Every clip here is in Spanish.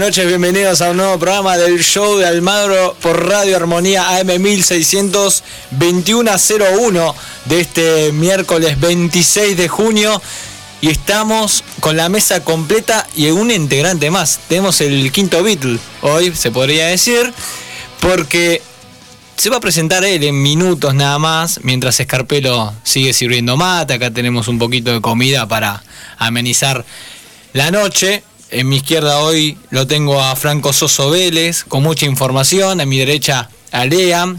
noches, bienvenidos a un nuevo programa del show de Almagro por Radio Armonía AM 1621 de este miércoles 26 de junio y estamos con la mesa completa y un integrante más. Tenemos el quinto Beatle hoy, se podría decir, porque se va a presentar él en minutos nada más, mientras Escarpelo sigue sirviendo mate. Acá tenemos un poquito de comida para amenizar la noche. En mi izquierda hoy lo tengo a Franco Soso Vélez, con mucha información. A mi derecha a Lea.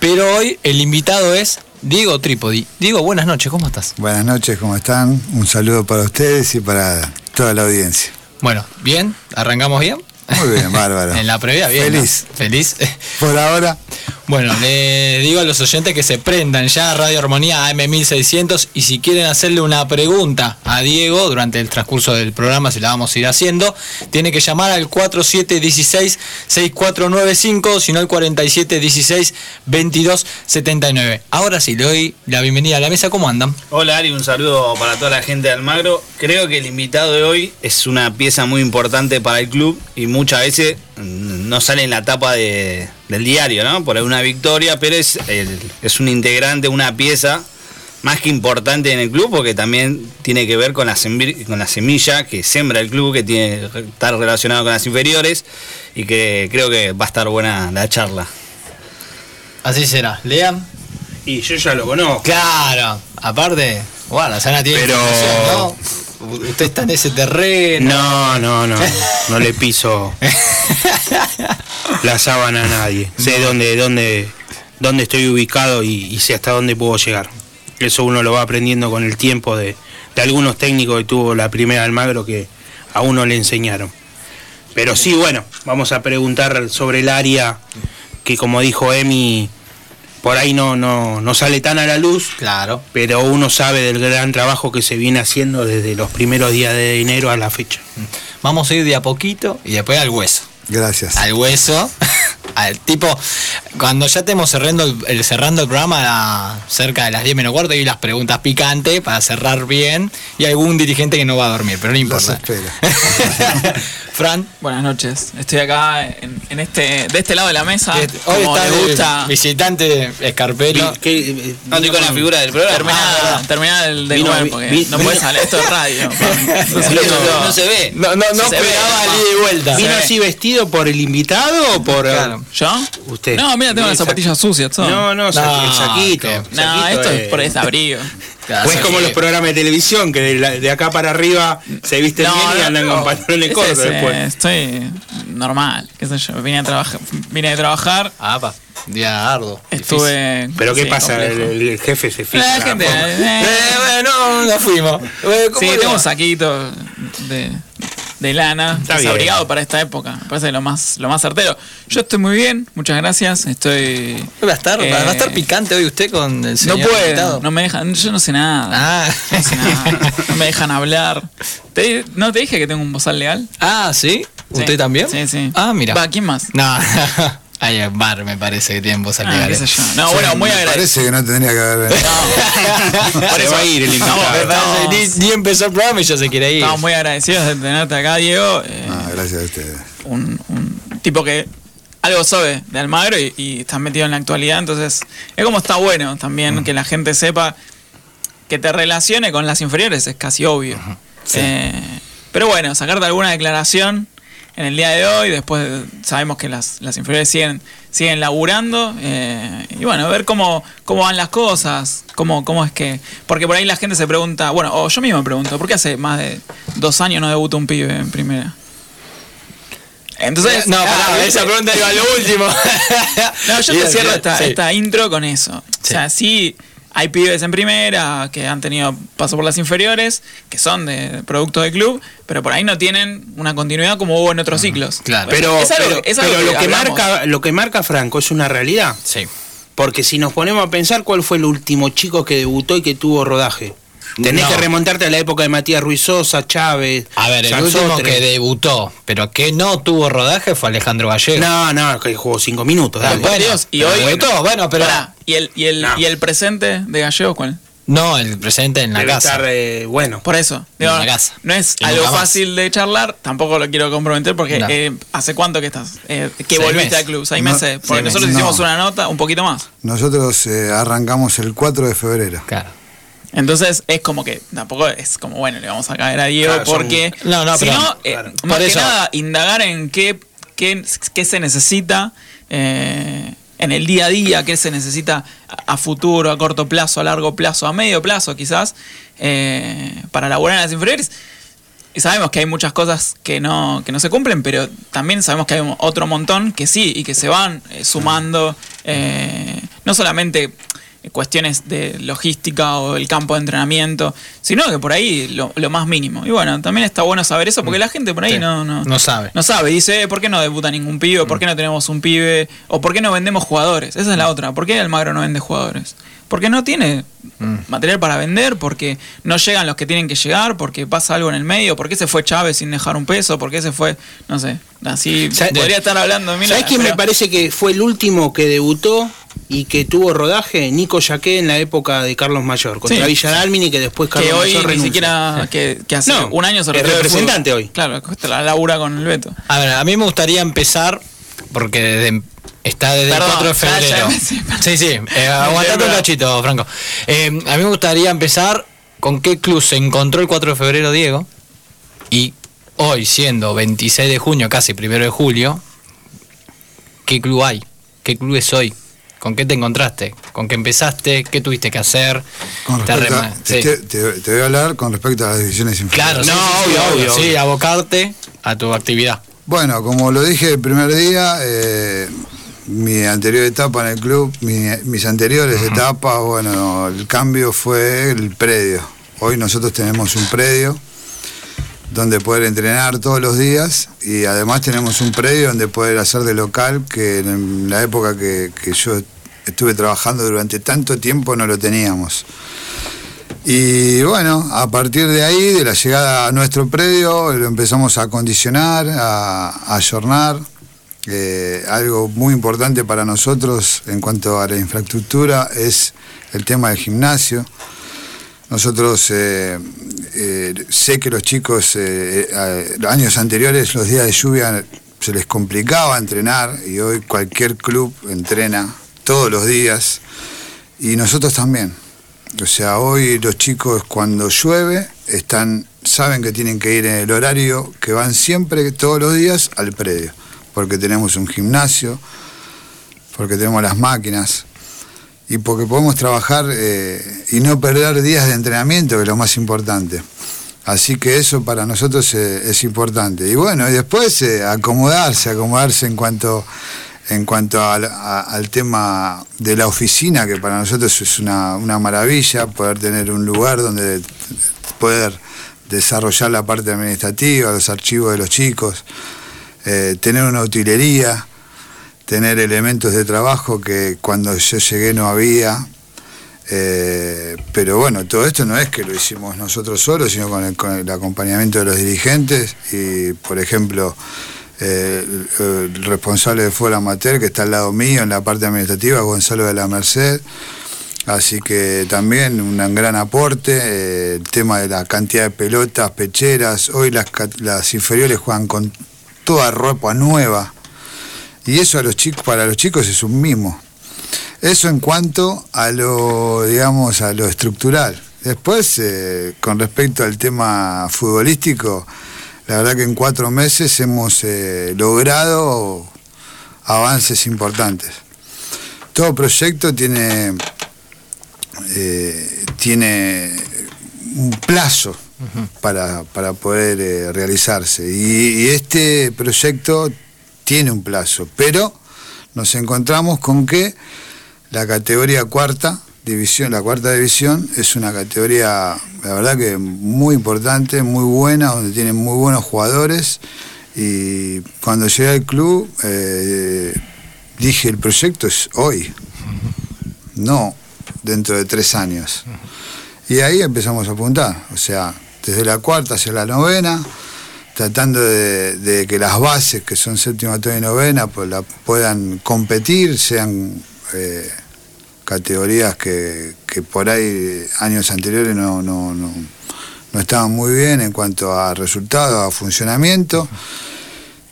Pero hoy el invitado es Diego Trípodi. Diego, buenas noches, ¿cómo estás? Buenas noches, ¿cómo están? Un saludo para ustedes y para toda la audiencia. Bueno, bien, arrancamos bien. Muy bien, bárbaro. en la previa, bien. Feliz. ¿no? Feliz. Por ahora. Bueno, le digo a los oyentes que se prendan ya a Radio Armonía AM1600 y si quieren hacerle una pregunta a Diego durante el transcurso del programa, se la vamos a ir haciendo, tiene que llamar al 4716-6495, si no al 4716-2279. Ahora sí, le doy la bienvenida a la mesa, ¿cómo andan? Hola Ari, un saludo para toda la gente de Almagro. Creo que el invitado de hoy es una pieza muy importante para el club y muchas veces no sale en la tapa de, del diario, ¿no? Por una victoria, pero es, el- es un integrante, una pieza más que importante en el club porque también tiene que ver con la, con la semilla que sembra el club, que tiene que estar relacionado con las inferiores y que creo que va a estar buena la charla. Así será. Lean. Y yo ya lo conozco. Claro, aparte, bueno, Sana tiene Pero- ¿no? Usted está en ese terreno. No, no, no. No le piso la sábana a nadie. Sé dónde, dónde, dónde estoy ubicado y, y sé hasta dónde puedo llegar. Eso uno lo va aprendiendo con el tiempo de, de algunos técnicos que tuvo la primera Almagro que a uno le enseñaron. Pero sí, bueno, vamos a preguntar sobre el área que como dijo Emi, por ahí no, no, no sale tan a la luz. Claro. pero uno sabe del gran trabajo que se viene haciendo desde los primeros días de enero a la fecha. Vamos a ir de a poquito y después al hueso. Gracias. Al hueso. Al tipo, cuando ya estemos cerrando el, el- cerrando el programa a cerca de las 10 menos cuarto y las preguntas picantes para cerrar bien y algún dirigente que no va a dormir, pero no Los importa. Fran, Buenas noches. Estoy acá en, en este, de este lado de la mesa. que hoy como está le de gusta. visitante Escarpelo. ¿Qué- No estoy con la figura del programa. Terminar, terminar el de Vino- comer, vi- porque vi- no puedes hablar. Esto es radio. No, se- no se ve. No, no, no Se ve, esperaba el y vuelta. ¿Vino así vestido por el invitado o por Claro. ¿Yo? usted? No, mira, tengo las zapatillas sucias. Todo. No, no, No, el saquito. No, esto es por este abrigo. O es como los programas de televisión, que de, la- de acá para arriba se visten No, bien y andan no. con pantalones cortos es, después. Estoy normal, qué sé yo. Vine a trabajar, vine de trabajar, Ah, pa, día arduo. estuve. Pero ¿qué sí, pasa? El, el jefe se fija. La en la gente, forma. eh, Eh, bueno, nos fuimos. Eh, ¿cómo Sí, tengo va? un saquito de, de lana, Está bien. desabrigado para esta época. Me parece lo más, lo más certero. Yo estoy muy bien, muchas gracias. Estoy. Va a estar, eh, va a estar picante hoy usted con el No señor puedo, invitado. no me dejan, yo no sé nada. Ah. No sé nada, no me dejan hablar. ¿Te- ¿No te dije que tengo un bozal legal? Ah, ¿sí? ¿Usted Sí. también? Sí, sí. Ah, mira. Va, ¿quién más? No, hay un bar, me parece que tienen voz Ah, legal. qué sé yo. No, bueno, muy Me agradecido. Parece que no tendría que haber venido. Se va a ir el invitado. Parece, ni, ni empezó el programa y ya se quiere ir. Estamos muy agradecidos de tenerte acá, Diego. Eh, Ah, gracias a ustedes. un, un tipo que algo sabe de Almagro y, y está metido en la actualidad, entonces es como está bueno también que la gente sepa que te relacione con las inferiores, es casi obvio. Eh, pero bueno, sacarte alguna declaración en el día de hoy, después sabemos que las, las inferiores siguen, siguen laburando, eh, y bueno, ver cómo, cómo van las cosas, cómo, cómo es que... Porque por ahí la gente se pregunta, bueno, o yo mismo me pregunto, ¿por qué hace más de dos años no debuta un pibe en primera? Entonces, no, ah, pará, esa pregunta iba a lo último. No, yo te cierro esta, sí. esta intro con eso. O sea, sí, hay pibes en primera que han tenido paso por las inferiores, que son de producto del club, pero por ahí no tienen una continuidad como hubo en otros ciclos. claro. Pero, Es algo- pero- es algo pero lo, que hablamos. marca, lo que marca Franco es una realidad. Sí. Porque si nos ponemos a pensar cuál fue el último chico que debutó y que tuvo rodaje. Tenés No. que remontarte a la época de Matías Ruiz Sosa, Chávez. A ver, el último que debutó, pero que no tuvo rodaje fue Alejandro Gallego. No, no, que jugó cinco minutos. Dale. Por bueno, Dios, y hoy- debutó, bueno, pero ¿y el, y, el, No. ¿Y el presente de Gallego cuál? no el presente en la Debe casa. estar, eh, bueno. Por eso. Digo, En la casa. No es Y algo fácil de charlar, tampoco lo quiero comprometer porque No. eh, ¿hace cuánto que estás? Eh, que Seis volviste al club, seis No, meses. Porque seis nosotros meses. hicimos No. una nota, un poquito más. Nosotros eh, arrancamos el 4 de febrero. Claro. Entonces es como que tampoco es como, bueno, le vamos a caer a Diego Claro, son- porque... No, no, si pero- no, eh, claro. más Por que eso- nada, indagar en qué, qué, qué se necesita eh, en el día a día, qué se necesita a, a futuro, a corto plazo, a largo plazo, a medio plazo quizás, eh, para laburar en las inferiores. Y sabemos que hay muchas cosas que no, que no se cumplen, pero también sabemos que hay otro montón que sí y que se van eh, sumando, eh, no solamente cuestiones de logística o el campo de entrenamiento, sino que por ahí lo, lo más mínimo. Y bueno, también está bueno saber eso porque la gente por ahí Sí, no, no, no sabe. No sabe, dice, eh, ¿por qué no debuta ningún pibe? ¿Por qué no tenemos un pibe? ¿O por qué no vendemos jugadores? Esa es la otra. ¿Por qué Almagro no vende jugadores? Porque no tiene material para vender, porque no llegan los que tienen que llegar, porque pasa algo en el medio, por qué se fue Chávez sin dejar un peso, por qué se fue, no sé, así ¿Sabes- podría estar hablando de mil ¿Sabes quién me parece que fue el último que debutó y que tuvo rodaje? Nico Yaqué en la época de Carlos Mayor, contra Sí. Villa Dálmine, que después Carlos que hoy Mayor ni renuncia. siquiera que, que hace No, un año se del representante hoy. Claro, la labura con el Beto. A ver, a mí me gustaría empezar, porque desde- está desde Perdón, el 4 de ya- ya febrero. me- sí, sí, eh, aguantate un cachito, Franco. Eh, a mí me gustaría empezar con qué club se encontró el 4 de febrero, Diego. Y hoy, siendo 26 de junio, casi 1 de julio, ¿qué club hay? ¿Qué club es hoy? ¿Con qué te encontraste? ¿Con qué empezaste? ¿Qué tuviste que hacer? Con Te respecto a- arrema- te, sí. te- te voy a hablar con respecto a las divisiones inferiores. Claro, No, sí, sí, obvio, obvio, Sí, obvio. abocarte a tu actividad. Bueno, como lo dije el primer día, eh, mi anterior etapa en el club, mi- mis anteriores etapas, bueno, el cambio fue el predio. Hoy nosotros tenemos un predio donde poder entrenar todos los días y además tenemos un predio donde poder hacer de local que en la época que, que yo estuve trabajando durante tanto tiempo no lo teníamos. Y bueno, a partir de ahí, de la llegada a nuestro predio, lo empezamos a acondicionar, a, a ayornar. Eh, algo muy importante para nosotros en cuanto a la infraestructura es el tema del gimnasio. Nosotros eh, eh, sé que los chicos, años anteriores, los días de lluvia se les complicaba entrenar y hoy cualquier club entrena todos los días y nosotros también. O sea, hoy los chicos cuando llueve están, saben que tienen que ir en el horario que van siempre, todos los días, al predio. Porque tenemos un gimnasio, porque tenemos las máquinas y porque podemos trabajar eh, y no perder días de entrenamiento, que es lo más importante. Así que eso para nosotros eh, es importante. Y bueno, y después eh, acomodarse, acomodarse en cuanto en cuanto al, al tema de la oficina, que para nosotros es una, una maravilla, poder tener un lugar donde poder desarrollar la parte administrativa, los archivos de los chicos, eh, tener una utilería, tener elementos de trabajo que cuando yo llegué no había. Eh, pero bueno, todo esto no es que lo hicimos nosotros solos, sino con el, con el acompañamiento de los dirigentes y, por ejemplo, eh, el, responsable de fútbol amateur que está al lado mío en la parte administrativa, Gonzalo de la Merced. Así que también un gran aporte, eh, el tema de la cantidad de pelotas, pecheras, hoy las, las inferiores juegan con toda ropa nueva y eso a los chicos, para los chicos es un mimo. Eso en cuanto a lo, digamos, a lo estructural. Después, eh, con respecto al tema futbolístico, la verdad que en cuatro meses hemos eh, logrado avances importantes. Todo proyecto tiene, eh, tiene un plazo para, para poder eh, realizarse. Y, este proyecto tiene un plazo, pero nos encontramos con que la categoría cuarta división, la cuarta división, es una categoría, la verdad que muy importante, muy buena, donde tienen muy buenos jugadores. Y cuando llegué al club, eh, dije, el proyecto es hoy, no dentro de tres años. Y ahí empezamos a apuntar, o sea, desde la cuarta hacia la novena, tratando de, que las bases, que son séptima, octava y novena, pues la puedan competir, sean eh, categorías que, por ahí años anteriores no, no, no, no estaban muy bien en cuanto a resultados, a funcionamiento.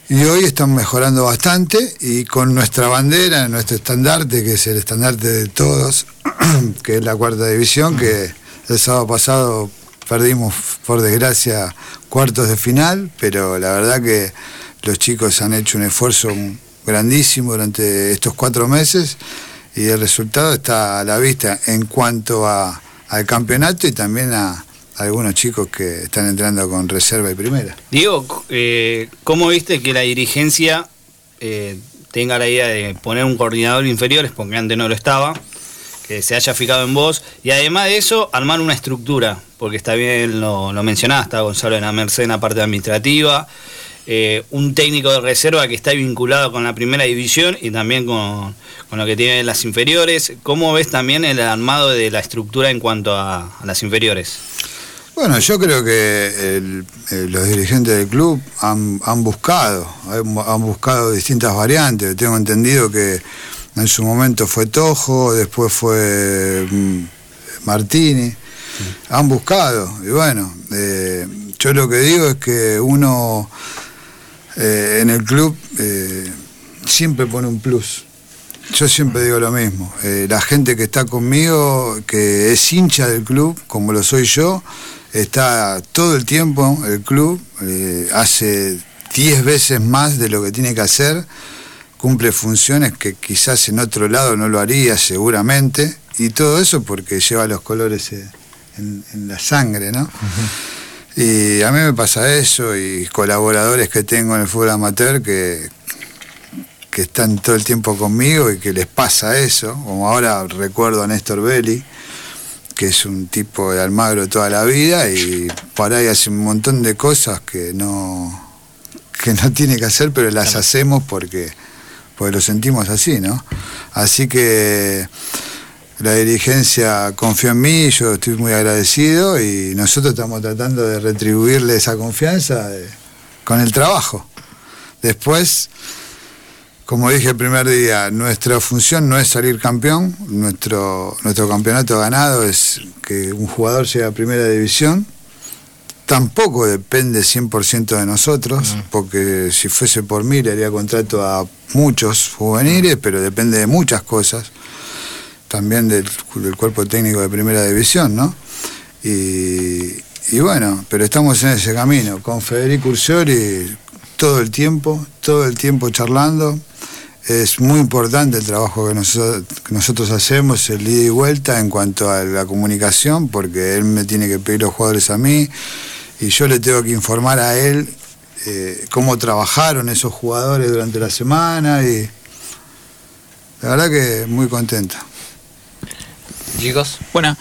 Y hoy están mejorando bastante y con nuestra bandera, nuestro estandarte, que es el estandarte de todos, que es la cuarta división, que el sábado pasado perdimos, por desgracia, cuartos de final, pero la verdad que los chicos han hecho un esfuerzo grandísimo durante estos cuatro meses y el resultado está a la vista en cuanto a, al campeonato y también a, algunos chicos que están entrando con reserva y primera. Diego, eh, ¿cómo viste que la dirigencia eh, tenga la idea de poner un coordinador inferiores, porque antes no lo estaba, que se haya fijado en vos, y además de eso, armar una estructura, porque está bien, lo, lo mencionaste, Gonzalo en la Merced en la parte administrativa, eh, un técnico de reserva que está vinculado con la primera división y también con, con, lo que tienen las inferiores. ¿Cómo ves también el armado de la estructura en cuanto a las inferiores? Bueno, yo creo que eh, los dirigentes del club han, buscado, han, buscado distintas variantes. Tengo entendido que en su momento fue Tojo, después fue mm, Martini. Han buscado, y bueno, eh, yo lo que digo es que uno eh, en el club siempre pone un plus. Yo siempre digo lo mismo. la gente que está conmigo, que es hincha del club, como lo soy yo, está todo el tiempo el club, eh, hace 10 veces más de lo que tiene que hacer, cumple funciones que quizás en otro lado no lo haría seguramente, y todo eso porque lleva los colores en, la sangre, ¿no? Y a mí me pasa eso, y colaboradores que tengo en el fútbol amateur que, que están todo el tiempo conmigo y que les pasa eso, como ahora recuerdo a Néstor Belli, que es un tipo de Almagro toda la vida y por ahí hace un montón de cosas que no que no tiene que hacer, pero las hacemos porque, porque lo sentimos así, ¿no? Así que la dirigencia confió en mí, yo estoy muy agradecido y nosotros estamos tratando de retribuirle esa confianza eh, con el trabajo. Después como dije el primer día, nuestra función no es salir campeón, nuestro, nuestro campeonato ganado es que un jugador llegue a primera división. Tampoco depende 100% de nosotros, porque si fuese por mí le haría contrato a muchos juveniles, pero depende de muchas cosas, también del, cuerpo técnico de primera división, ¿no? Y, bueno, pero estamos en ese camino, con Federico Ursiori todo el tiempo, todo el tiempo charlando, es muy importante el trabajo que nosotros, hacemos, el ida y vuelta en cuanto a la comunicación, porque él me tiene que pedir los jugadores a mí y yo le tengo que informar a él eh, cómo trabajaron esos jugadores durante la semana y la verdad que muy contento. Chicos. Bueno,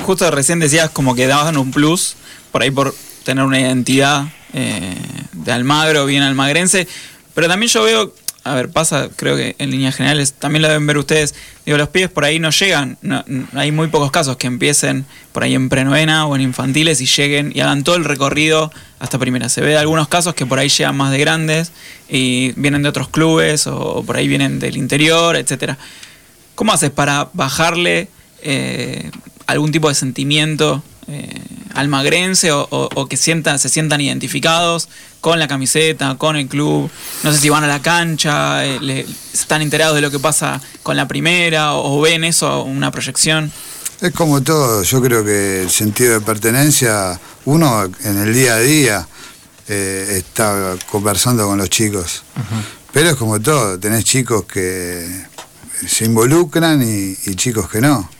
justo recién decías como que daban un plus por ahí por tener una identidad eh, de Almagro, bien almagrense, pero también yo veo a ver, pasa, creo que en líneas generales, también lo deben ver ustedes, digo, los pibes por ahí no llegan, hay muy pocos casos que empiecen por ahí en prenovena o en infantiles y lleguen y hagan todo el recorrido hasta primera. Se ve algunos casos que por ahí llegan más de grandes y vienen de otros clubes o, por ahí vienen del interior, etcétera. ¿Cómo haces para bajarle eh, algún tipo de sentimiento eh, almagrense o, que sientan, se sientan identificados con la camiseta, con el club. No sé si van a la cancha, eh, están enterados de lo que pasa con la primera o, ven eso, una proyección. Es como todo, yo creo que el sentido de pertenencia, uno en el día a día eh, está conversando con los chicos. Pero es como todo, tenés chicos que se involucran y chicos que no.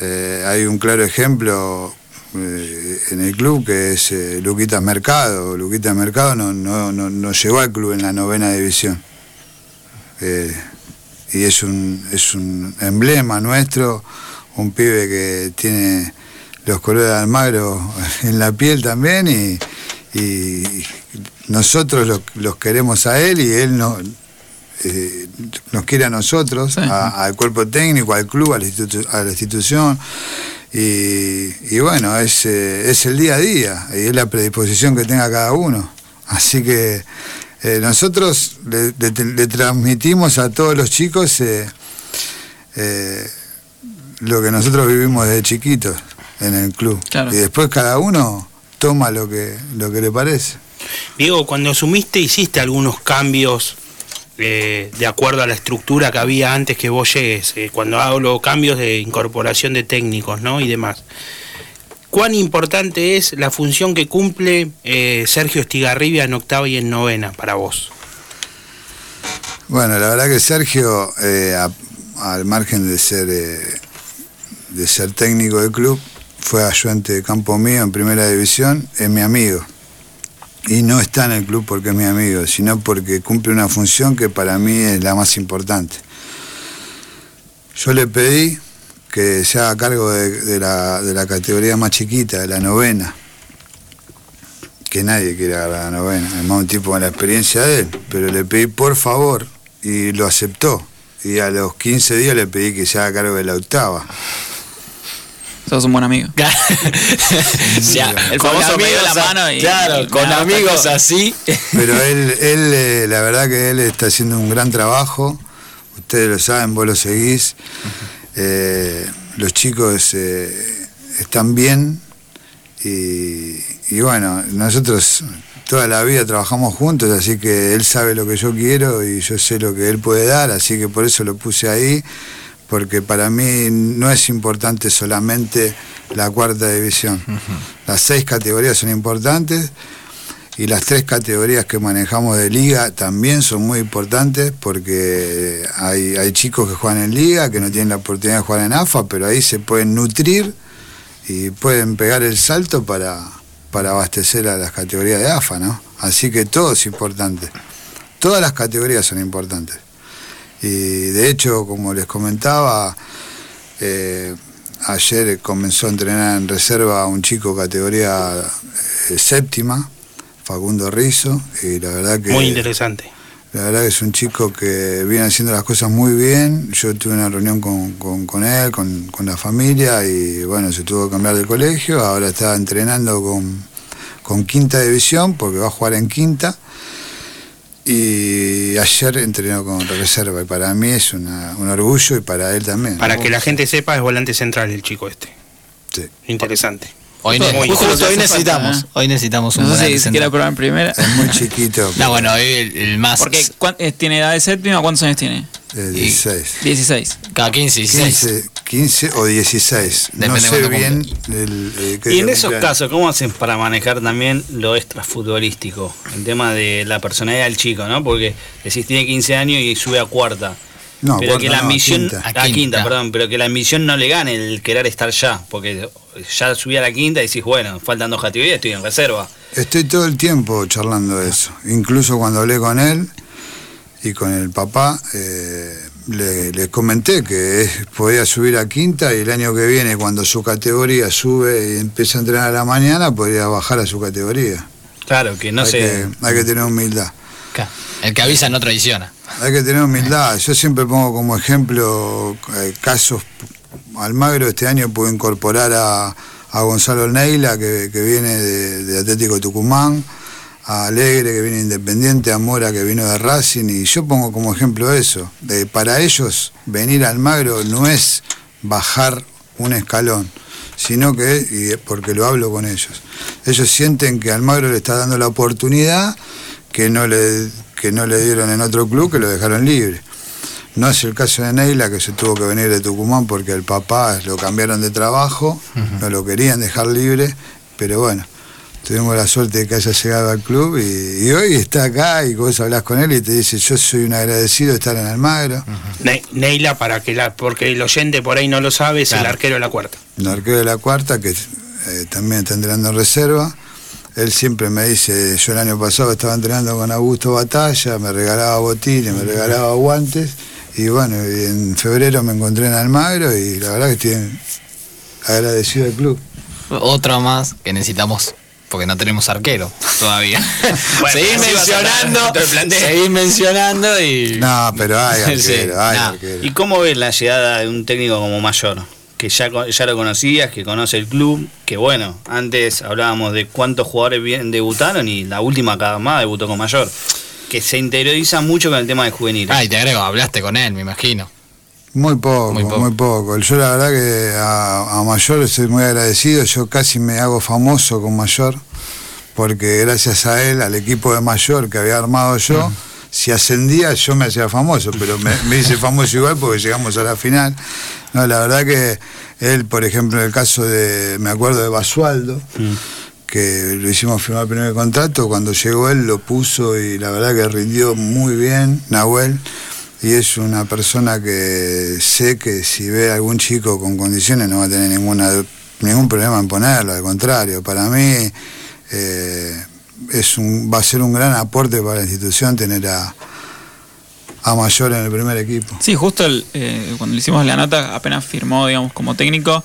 Eh, hay un claro ejemplo eh, en el club que es eh, Luquitas Mercado. Luquitas Mercado no, no, no, llegó al club en la novena división. y es un, es un emblema nuestro, un pibe que tiene los colores de Almagro en la piel también y, nosotros lo- los queremos a él y él no, eh, nos quiere a nosotros, a- al cuerpo técnico, al club, a la, institu- a la institución. Y, y bueno, es, eh, es el día a día y es la predisposición que tenga cada uno. Así que eh, nosotros le, le- le transmitimos a todos los chicos eh, eh, lo que nosotros vivimos desde chiquitos en el club. Claro. Y después cada uno toma lo que, lo que le parece. Diego, cuando asumiste hiciste algunos cambios eh, de acuerdo a la estructura que había antes que vos llegues, eh, cuando hablo cambios de incorporación de técnicos ¿no? y demás. ¿Cuán importante es la función que cumple eh, Sergio Estigarribia en octava y en novena para vos? Bueno, la verdad que Sergio, eh, al margen de ser de ser técnico del club, fue ayudante de campo mío en primera división, es mi amigo. Y no está en el club porque es mi amigo, sino porque cumple una función que para mí es la más importante. Yo le pedí que se haga cargo de, la, de la categoría más chiquita, de la novena. Que nadie quiere agarrar la novena, además un tipo con la experiencia de él. Pero le pedí por favor y lo aceptó. Y a los 15 días le pedí que se haga cargo de la octava. Sos un buen amigo. Ya, El con famoso me dio la mano y- Claro, y con amigos así. Pero él, él eh, la verdad que él está haciendo un gran trabajo. Ustedes lo saben, vos lo seguís. Eh, los chicos eh, están bien. Y, y bueno, nosotros toda la vida trabajamos juntos, así que él sabe lo que yo quiero y yo sé lo que él puede dar, así que por eso lo puse ahí, porque para mí no es importante solamente la cuarta división. Las seis categorías son importantes y las tres categorías que manejamos de liga también son muy importantes porque hay, hay chicos que juegan en liga, que no tienen la oportunidad de jugar en AFA, pero ahí se pueden nutrir y pueden pegar el salto para, para abastecer a las categorías de AFA, ¿no? Así que todo es importante. Todas las categorías son importantes. Y de hecho, como les comentaba, eh, ayer comenzó a entrenar en reserva un chico categoría eh, séptima, Facundo Rizo, y la verdad que... Muy interesante. La verdad que es un chico que viene haciendo las cosas muy bien. Yo tuve una reunión con, con- con él, con, con la familia, y bueno, se tuvo que cambiar de colegio. Ahora está entrenando con, con quinta división, porque va a jugar en quinta. Y ayer entrenó con reserva, y para mí es una- un orgullo y para él también. Para ¿no? que la gente sepa, es volante central el chico este. Sí. Interesante. Hoy, Justo- ne- justo justo que hoy necesitamos. falta, ¿eh? Hoy necesitamos un No sé volante si se quiere central. probar en primera. Es muy chiquito. No, bueno, hoy el, el más. Porque ¿cuán- eh, tiene edad de séptima, ¿cuántos años tiene? Eh, 16. 16. Cada 15, 16. 15, 15 o 16. no Depende sé cuánto bien el, eh, Y en esos casos, ¿cómo hacen para manejar también lo extrafutbolístico? El tema de la personalidad del chico, ¿no? Porque decís tiene 15 años y sube a cuarta. No, pero cuarta que la no, ambición. quinta. A A quinta, quinta. perdón. Pero que la ambición no le gane el querer estar ya. Porque ya subí a la quinta y decís, bueno, faltan dos categorías, estoy en reserva. Estoy todo el tiempo charlando de eso. Incluso cuando hablé con él y con el papá, eh, le, le comenté que es- podía subir a quinta y el año que viene, cuando su categoría sube y empieza a entrenar a la mañana, podría bajar a su categoría. Claro, que no hay, que, hay que tener humildad. El que avisa no traiciona. Hay que tener humildad. Yo siempre pongo como ejemplo eh, casos. Almagro este año pudo incorporar a, a Gonzalo Neila, que, que viene de, de Atlético Tucumán, a Alegre, que viene de Independiente, a Mora, que vino de Racing, y yo pongo como ejemplo eso. De, para ellos, venir a Almagro no es bajar un escalón, sino que, y porque lo hablo con ellos, ellos sienten que Almagro le está dando la oportunidad que no le, que no le dieron en otro club, que lo dejaron libre. No es el caso de Neila, que se tuvo que venir de Tucumán porque el papá lo cambiaron de trabajo, no lo querían dejar libre, pero bueno, tuvimos la suerte de que haya llegado al club y, y hoy está acá y vos hablas con él y te dice, yo soy un agradecido de estar en Almagro, Ne- Neila, para que la, porque el oyente por ahí no lo sabe, es el arquero de la cuarta. un arquero de la cuarta que eh, también está entrenando en reserva. Él siempre me dice, yo el año pasado estaba entrenando con Augusto Batalla, me regalaba botines, me regalaba guantes, Y bueno, y en febrero me encontré en Almagro y la verdad que estoy agradecido al club. Otro más que necesitamos porque no tenemos arquero todavía. Bueno, seguís mencionando, seguís mencionando y No, pero hay arquero, Sí, hay nah. arquero. ¿Y cómo ves la llegada de un técnico como Mayor? Que ya, co- ya lo conocías, que conoce el club, que bueno, antes hablábamos de cuántos jugadores bien debutaron y la última camada debutó con Mayor. Que se interioriza mucho con el tema de juveniles. Ay, te agrego, hablaste con él, me imagino. Muy poco, Muy muy poco. Yo la verdad que a, a Mayor estoy muy agradecido. Yo casi me hago famoso con Mayor, porque gracias a él, al equipo de Mayor que había armado yo, si ascendía yo me hacía famoso, pero me, me hice famoso igual porque llegamos a la final. No, la verdad que él, por ejemplo, en el caso de, me acuerdo de Basualdo, que lo hicimos firmar el primer contrato, cuando llegó él lo puso y la verdad que rindió muy bien, Nahuel, y es una persona que sé que si ve a algún chico con condiciones no va a tener ninguna ningún problema en ponerlo, al contrario, para mí eh, es un, va a ser un gran aporte para la institución tener a, a Mayor en el primer equipo. Sí, justo el, eh, cuando le hicimos la nota, apenas firmó, digamos, como técnico,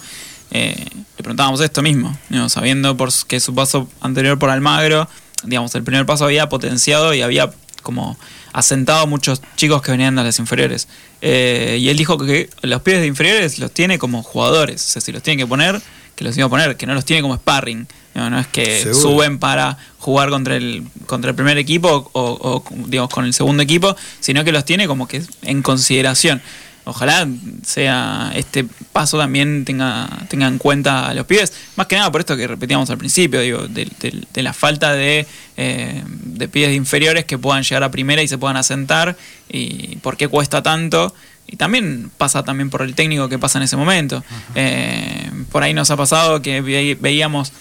eh, le preguntábamos esto mismo, sabiendo por que su paso anterior por Almagro, digamos, el primer paso había potenciado y había como asentado muchos chicos que venían de las inferiores. Eh, y él dijo que los pibes de inferiores los tiene como jugadores, o sea, si los tiene que poner, que los iba a poner, que no los tiene como sparring. No, no es que Seguro. suben para jugar contra el, contra el primer equipo o, o, digamos con el segundo equipo, sino que los tiene como que en consideración. Ojalá sea este paso también tenga, tenga en cuenta a los pibes, más que nada por esto que repetíamos al principio, digo, de, de- de la falta de, eh, de pibes inferiores que puedan llegar a primera y se puedan asentar y por qué cuesta tanto. Y también pasa también por el técnico que pasa en ese momento. Eh, por ahí nos ha pasado que ve- veíamos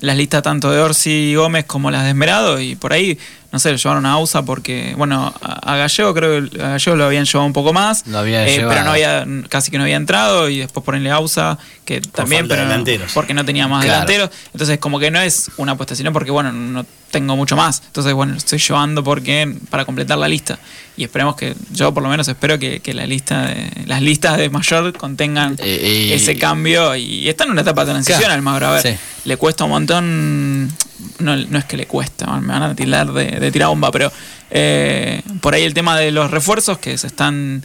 las listas tanto de Orsi Gómez como las de Esmerado y por ahí, no sé, lo llevaron a AUSA porque, bueno, a, Gallego creo que a Gallego lo habían llevado un poco más, Lo había eh, pero no había, casi que no había entrado y después ponerle AUSA que también, falta de pero delanteros. porque no tenía más Claro. delanteros, entonces como que no es una apuesta, sino porque, bueno, no tengo mucho más, entonces, bueno, estoy llevando porque para completar la lista y esperemos que, yo por lo menos espero que, que la lista de, las listas de mayor contengan Eh, y- ese cambio y está en una etapa de transición Claro, Almagro, a ver, sí. le cuesta un montón, no, no es que le cuesta, me van a de, de tirar bomba, pero eh, por ahí el tema de los refuerzos que se están,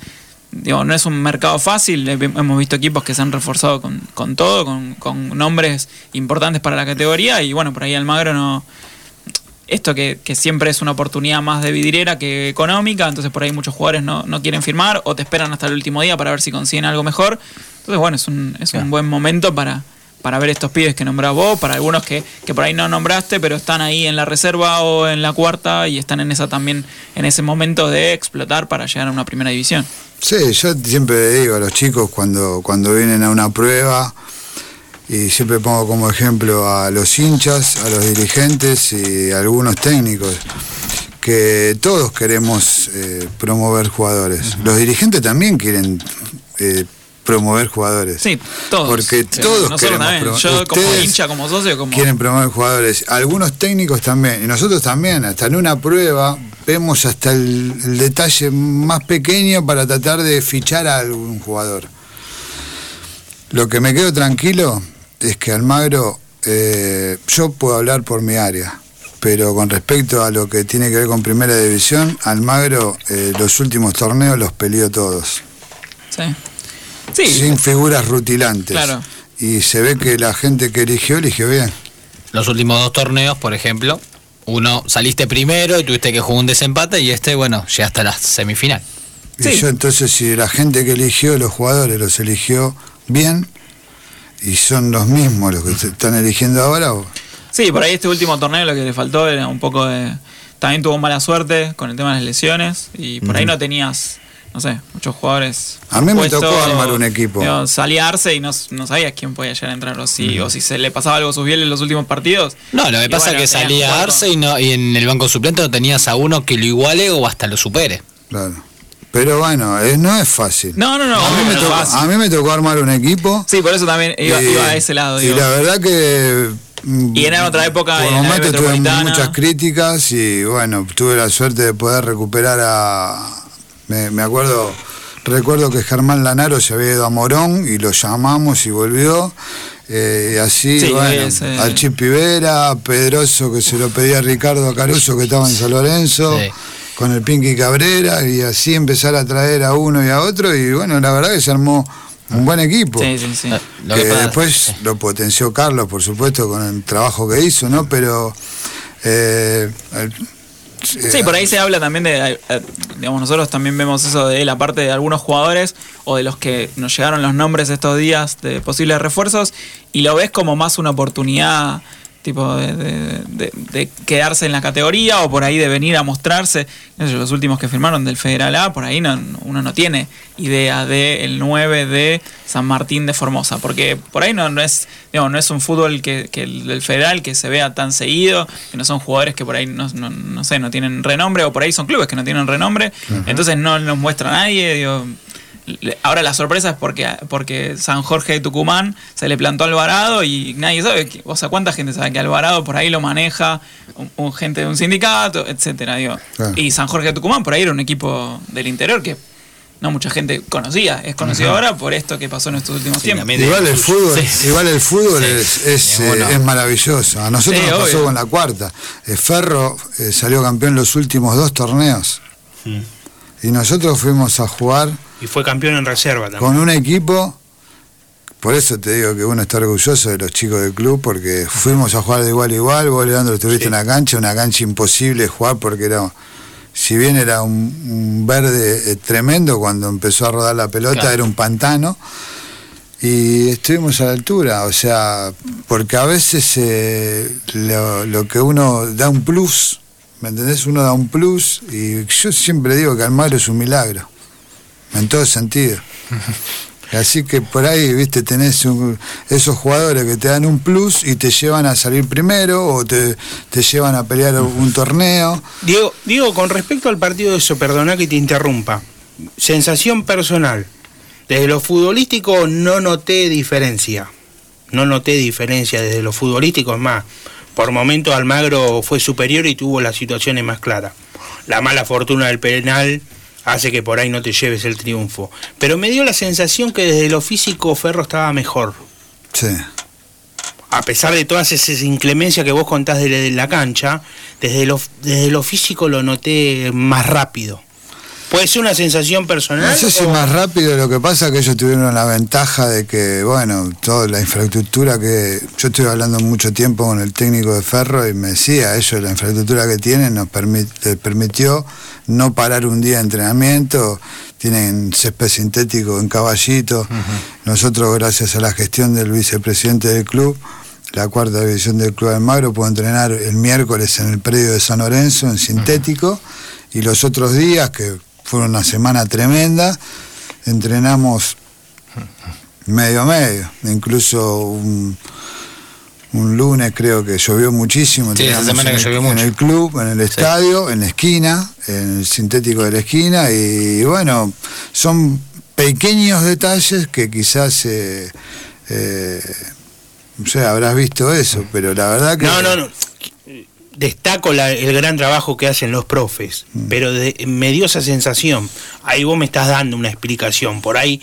digo, no es un mercado fácil, hemos visto equipos que se han reforzado con, con todo, con, con nombres importantes para la categoría y bueno, por ahí Almagro no... Esto que, que siempre es una oportunidad más de vidriera que económica, entonces por ahí muchos jugadores no, no quieren firmar o te esperan hasta el último día para ver si consiguen algo mejor. Entonces, bueno, es un, es un buen momento para, para ver estos pibes que nombrás vos, para algunos que, que por ahí no nombraste, pero están ahí en la reserva o en la cuarta y están en esa también, en ese momento de explotar para llegar a una primera división. Sí, yo siempre digo a los chicos cuando, cuando vienen a una prueba, y siempre pongo como ejemplo a los hinchas, a los dirigentes y a algunos técnicos, que todos queremos eh, promover jugadores. Los dirigentes también quieren eh, promover jugadores. Sí, todos. Porque Sí, todos nosotros queremos también. Yo como hincha, como socio, como... quieren promover jugadores. Algunos técnicos también, y nosotros también, hasta en una prueba vemos hasta el, el detalle más pequeño para tratar de fichar a algún jugador. Lo que me quedo tranquilo es que Almagro, eh, yo puedo hablar por mi área, pero con respecto a lo que tiene que ver con Primera División, Almagro eh, los últimos torneos los peleó todos, Sí. Sí, sin figuras rutilantes. Claro. Y se ve que la gente que eligió, eligió bien. Los últimos dos torneos, por ejemplo, uno saliste primero y tuviste que jugar un desempate y este, bueno, llegaste a la semifinal. Y Sí. yo entonces, si la gente que eligió, los jugadores los eligió bien, y son los mismos los que se están eligiendo ahora, o- Sí, por ahí este último torneo lo que le faltó era un poco de... También tuvo mala suerte con el tema de las lesiones y por ahí no tenías, no sé, muchos jugadores. A mí me tocó armar un equipo. digo, salía Arce y no, no sabías quién podía llegar a entrar o si, o si se le pasaba algo a sus bieles en los últimos partidos. No, lo que Y pasa bueno, es que salía Arce y, no, y en el banco suplente no tenías a uno que lo iguale o hasta lo supere. claro. Pero bueno, eh, no es fácil. No, no, no, a, mí me no tocó, fácil. a mí me tocó armar un equipo. Sí, por eso también iba, y- iba a ese lado. Y Digo. la verdad que. mm, Y era en otra época, Por momentos tuve muchas críticas y bueno, tuve la suerte de poder recuperar a. Me, me acuerdo recuerdo que Germán Lanaro se había ido a Morón y lo llamamos y volvió. Eh, y así, Sí, bueno, ese- al Chip Rivera, Pedroso que se lo pedía a Ricardo Caruso que estaba en San Lorenzo, Sí. con el Pinky Cabrera y así empezar a traer a uno y a otro y bueno, la verdad que se armó un buen equipo. Sí, sí, sí. Lo que después lo potenció Carlos, por supuesto, con el trabajo que hizo, ¿no? Pero eh, Sí, por ahí se habla también de, eh, digamos, nosotros también vemos eso de la parte de algunos jugadores o de los que nos llegaron los nombres estos días de posibles refuerzos y lo ves como más una oportunidad tipo de, de- de- de quedarse en la categoría o por ahí de venir a mostrarse. Los últimos que firmaron del Federal A, por ahí no, uno no tiene idea de el 9 de San Martín de Formosa, porque por ahí no, no es digamos, no es un fútbol que, que el del Federal que se vea tan seguido, que no son jugadores que por ahí no, no, no sé, no tienen renombre o por ahí son clubes que no tienen renombre, entonces no nos muestra a nadie, digo, Ahora la sorpresa es porque, porque San Jorge de Tucumán se le plantó a Alvarado y nadie sabe, que- o sea, cuánta gente sabe que Alvarado por ahí lo maneja un, un gente de un sindicato, etcétera, digo. Claro. Y San Jorge de Tucumán por ahí era un equipo del interior que no mucha gente conocía, es conocido ahora por esto que pasó en estos últimos Sí, tiempos. Igual el fútbol, Sí. igual el fútbol Sí. es, eh, es maravilloso. A nosotros Sí, nos pasó obvio. con la cuarta. Eh, Ferro eh, salió campeón los últimos dos torneos. Y nosotros fuimos a jugar Y fue campeón en reserva también. con un equipo. Por eso te digo que uno está orgulloso de los chicos del club, porque fuimos a jugar de igual a igual. Vos, Leandro, estuviste Sí. en la cancha, una cancha imposible de jugar porque era. Si bien era un, un verde eh, tremendo cuando empezó a rodar la pelota, Claro. era un pantano. Y estuvimos a la altura, o sea, porque a veces eh, lo, lo que uno da un plus, ¿me entendés? Uno da un plus y yo siempre digo que Almagro es un milagro, en todo sentido. Así que por ahí, viste, tenés un- esos jugadores que te dan un plus y te llevan a salir primero o te, te llevan a pelear un torneo. Diego, Diego, con respecto al partido de eso, perdona que te interrumpa. Sensación personal. Desde lo futbolístico no noté diferencia. No noté diferencia desde lo futbolístico. Es más, por momentos Almagro fue superior y tuvo las situaciones más claras. La mala fortuna del penal hace que por ahí no te lleves el triunfo. Pero me dio la sensación que desde lo físico Ferro estaba mejor. Sí. a pesar de todas esas inclemencias que vos contás de, la cancha, desde lo, desde lo físico lo noté más rápido. ¿Puede ser una sensación personal? No sé si o- más rápido, lo que pasa es que ellos tuvieron la ventaja de que, bueno, toda la infraestructura que. Yo estuve hablando mucho tiempo con el técnico de Ferro y me decía, ellos la infraestructura que tienen nos permi- les permitió no parar un día de entrenamiento, tienen césped sintético en caballito. Nosotros, gracias a la gestión del vicepresidente del club, la cuarta división del Club Almagro, puedo entrenar el miércoles en el predio de San Lorenzo, en sintético, y los otros días, que fue una semana tremenda, entrenamos medio a medio, incluso un, un lunes creo que llovió muchísimo, Sí, esa semana en que llovió en mucho. el club, en el estadio, en la esquina, en el sintético de la esquina, y bueno, son pequeños detalles que quizás... eh, eh, no sé, habrás visto eso, pero la verdad que... No, no, no. Destaco la- el gran trabajo que hacen los profes, Mm. pero de- me dio esa sensación. Ahí vos me estás dando una explicación. Por ahí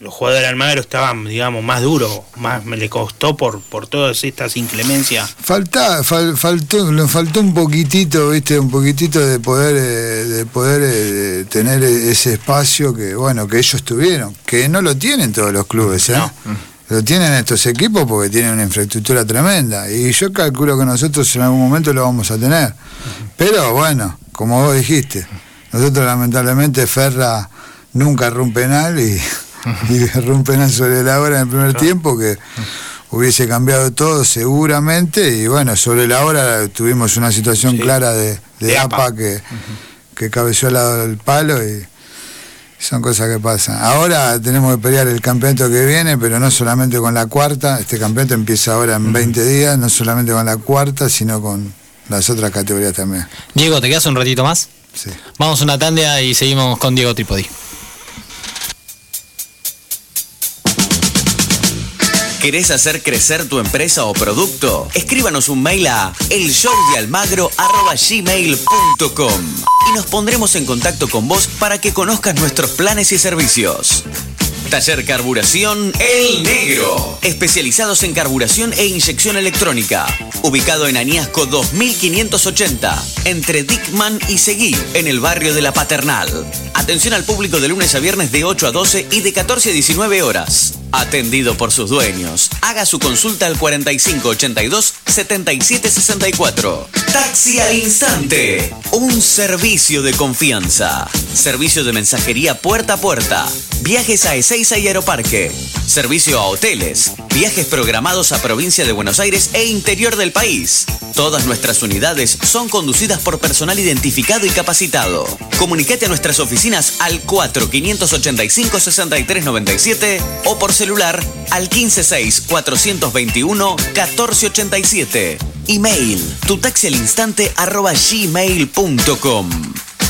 los jugadores de Almagro estaban, digamos, más duros, más me le costó por, por todas estas inclemencias. Falta, fal- faltó, le faltó un poquitito, viste, un poquitito de poder, eh, de poder eh, tener ese espacio que, bueno, que ellos tuvieron, que no lo tienen todos los clubes, ¿eh? No. Lo tienen estos equipos porque tienen una infraestructura tremenda y yo calculo que nosotros en algún momento lo vamos a tener. Pero bueno, como vos dijiste, nosotros lamentablemente Ferra nunca rompe penal y, y rompe penal sobre la hora en el primer tiempo que hubiese cambiado todo seguramente y bueno, sobre la hora tuvimos una situación Sí. clara de, de De APA, APA. que, que cabeció al lado del palo y son cosas que pasan. Ahora tenemos que pelear el campeonato que viene, pero no solamente con la cuarta, este campeonato empieza ahora en 20 días, no solamente con la cuarta, sino con las otras categorías también. Diego, ¿te quedas un ratito más? Sí. Vamos a una tanda y seguimos con Diego Tripodi. ¿Querés hacer crecer tu empresa o producto? Escríbanos un mail a elshowdealmagro.gmail.com y nos pondremos en contacto con vos para que conozcas nuestros planes y servicios. Taller Carburación El Negro. Especializados en carburación e inyección electrónica. Ubicado en Añasco 2580, entre Dickman y Seguí, en el barrio de La Paternal. Atención al público de lunes a viernes de 8 a 12 y de 14 a 19 horas. Atendido por sus dueños. Haga su consulta al 4582 7764. Taxi al instante. Un servicio de confianza. Servicio de mensajería puerta a puerta. Viajes a Y Aeroparque. Servicio a hoteles. Viajes programados a provincia de Buenos Aires e interior del país. Todas nuestras unidades son conducidas por personal identificado y capacitado. Comunicate a nuestras oficinas al 4585 6397 o por celular al 156 421 1487. Email tutaxialinstante arroba gmail.com.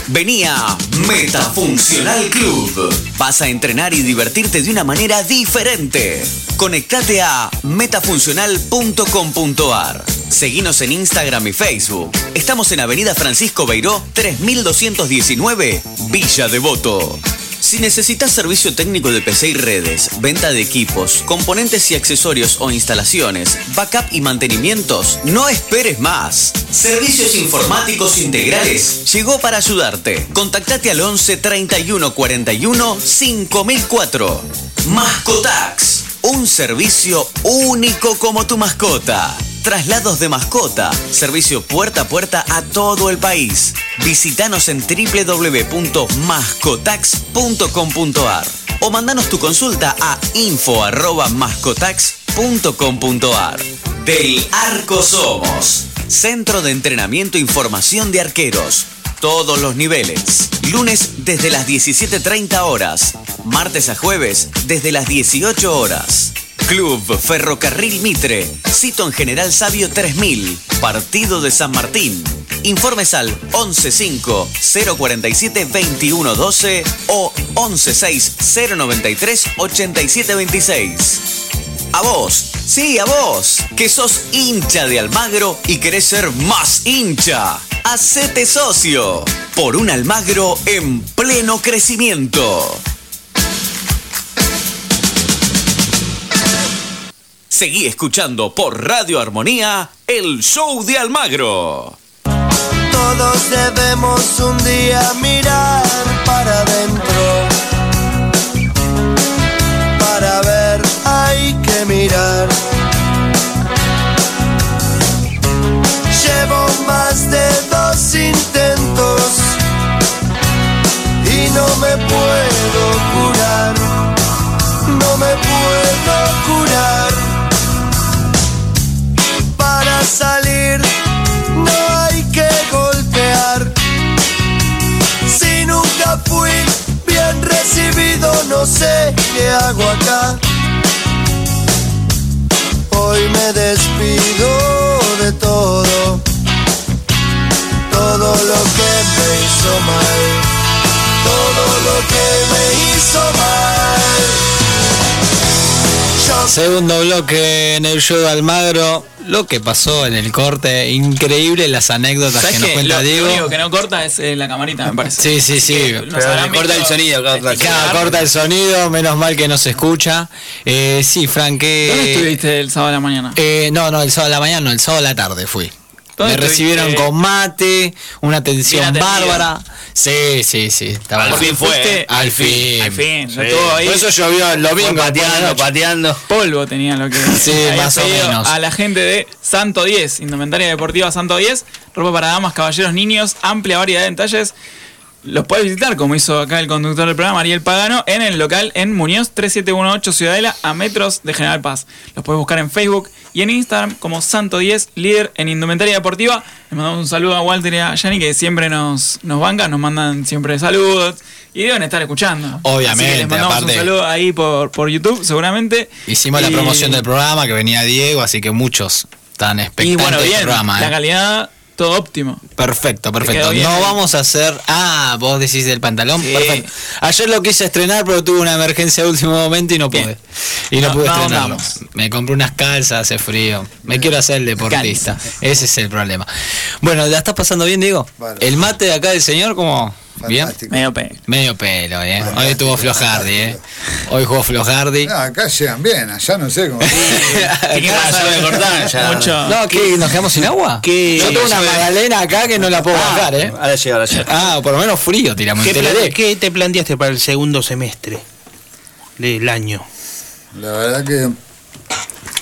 Venía Metafuncional Club. Vas a entrenar y divertirte de una manera diferente. Conectate a metafuncional.com.ar. Seguinos en Instagram y Facebook. Estamos en Avenida Francisco Beiró, 3219, Villa Devoto. Si necesitas servicio técnico de PC y redes, venta de equipos, componentes y accesorios o instalaciones, backup y mantenimientos, no esperes más. Servicios informáticos integrales llegó para ayudarte. Contactate al 11 31 41 5004. Mascotax, un servicio único como tu mascota. Traslados de mascota, servicio puerta a puerta a todo el país. Visítanos en www.mascotax.com.ar o mandanos tu consulta a info@mascotax.com.ar. Del Arco Somos, Centro de Entrenamiento e Información de Arqueros. Todos los niveles. Lunes desde las 17.30 horas. Martes a jueves desde las 18 horas. Club Ferrocarril Mitre, Cito en General Sabio 3000, Partido de San Martín. Informes al 115-047-2112 o 116-093-8726. A vos, sí, a vos, que sos hincha de Almagro y querés ser más hincha. Hacete socio por un Almagro en pleno crecimiento. Seguí escuchando por Radio Armonía el show de Almagro. Todos debemos un día mirar para qué hago acá. Hoy me despido de todo, todo lo que me hizo mal, todo lo que me hizo mal. Yo Segundo bloque en el show de Almagro. Lo que pasó en el corte, increíble las anécdotas que ¿Sabes nos qué? cuenta Lo, lo Diego. único que no corta es eh, la camarita, me parece. Sí, sí, sí. Pero corta el sonido, corta el Cada corta el sonido, menos mal que no se escucha. Eh, sí, Frank, que- ¿Dónde estuviste el sábado de la mañana? Eh, no, no, el sábado de la mañana, no, el sábado de la tarde fui. ¿Dónde Me recibieron estuviste? con mate, una atención bárbara. Sí, sí, sí. estaba Al fin fue, Fuiste- eh. Al fin. Al fin, Sí. estuvo ahí. Por eso llovió el domingo. pateando, pateando. polvo tenía lo que Sí, más o menos. a la gente de Santo 10, Indumentaria Deportiva Santo 10, ropa para damas, caballeros, niños, amplia variedad de detalles. Los puedes visitar, como hizo acá el conductor del programa, Ariel Pagano, en el local en Muñoz 3718 Ciudadela, a metros de General Paz. Los puedes buscar en Facebook y en Instagram como Santo 10, líder en indumentaria deportiva. Le mandamos un saludo a Walter y a Yanni que siempre nos, nos bancan, nos mandan siempre saludos y deben estar escuchando. Obviamente, Así que les mandamos aparte- un saludo ahí por, por YouTube, seguramente. Hicimos la Y- promoción del programa, que venía Diego, así que muchos están Y expectantes bueno, del bien, la eh. calidad todo óptimo. Perfecto, perfecto. No vamos a hacer. Ah, vos decís del pantalón. Sí. Perfecto. Ayer lo quise estrenar, pero tuve una emergencia de último momento y no pude. Bien. Y no, No, pude no estrenarlo. Me compré unas calzas, hace frío. Me quiero hacer el deportista. Ese es el problema. Bueno, ¿la estás pasando bien, Diego? Vale. El mate de acá del señor, como. Bien. Fantástico. Medio pe. Medio pelo, ¿eh? Hoy tuvo Flojardi, ¿eh? Hoy jugó Flojardi. No, acá llegan bien, allá no sé cómo. Razón de cortar ya. Mucho. No, ¿qué? ¿Nos quedamos sin agua? ¿Qué- Yo tengo una magdalena acá que no la puedo bajar, ¿eh? Ahora llega, ahora llega. Ah, o por lo menos frío tiramos ¿Qué, Teleré. qué te planteaste para el segundo semestre del año? La verdad que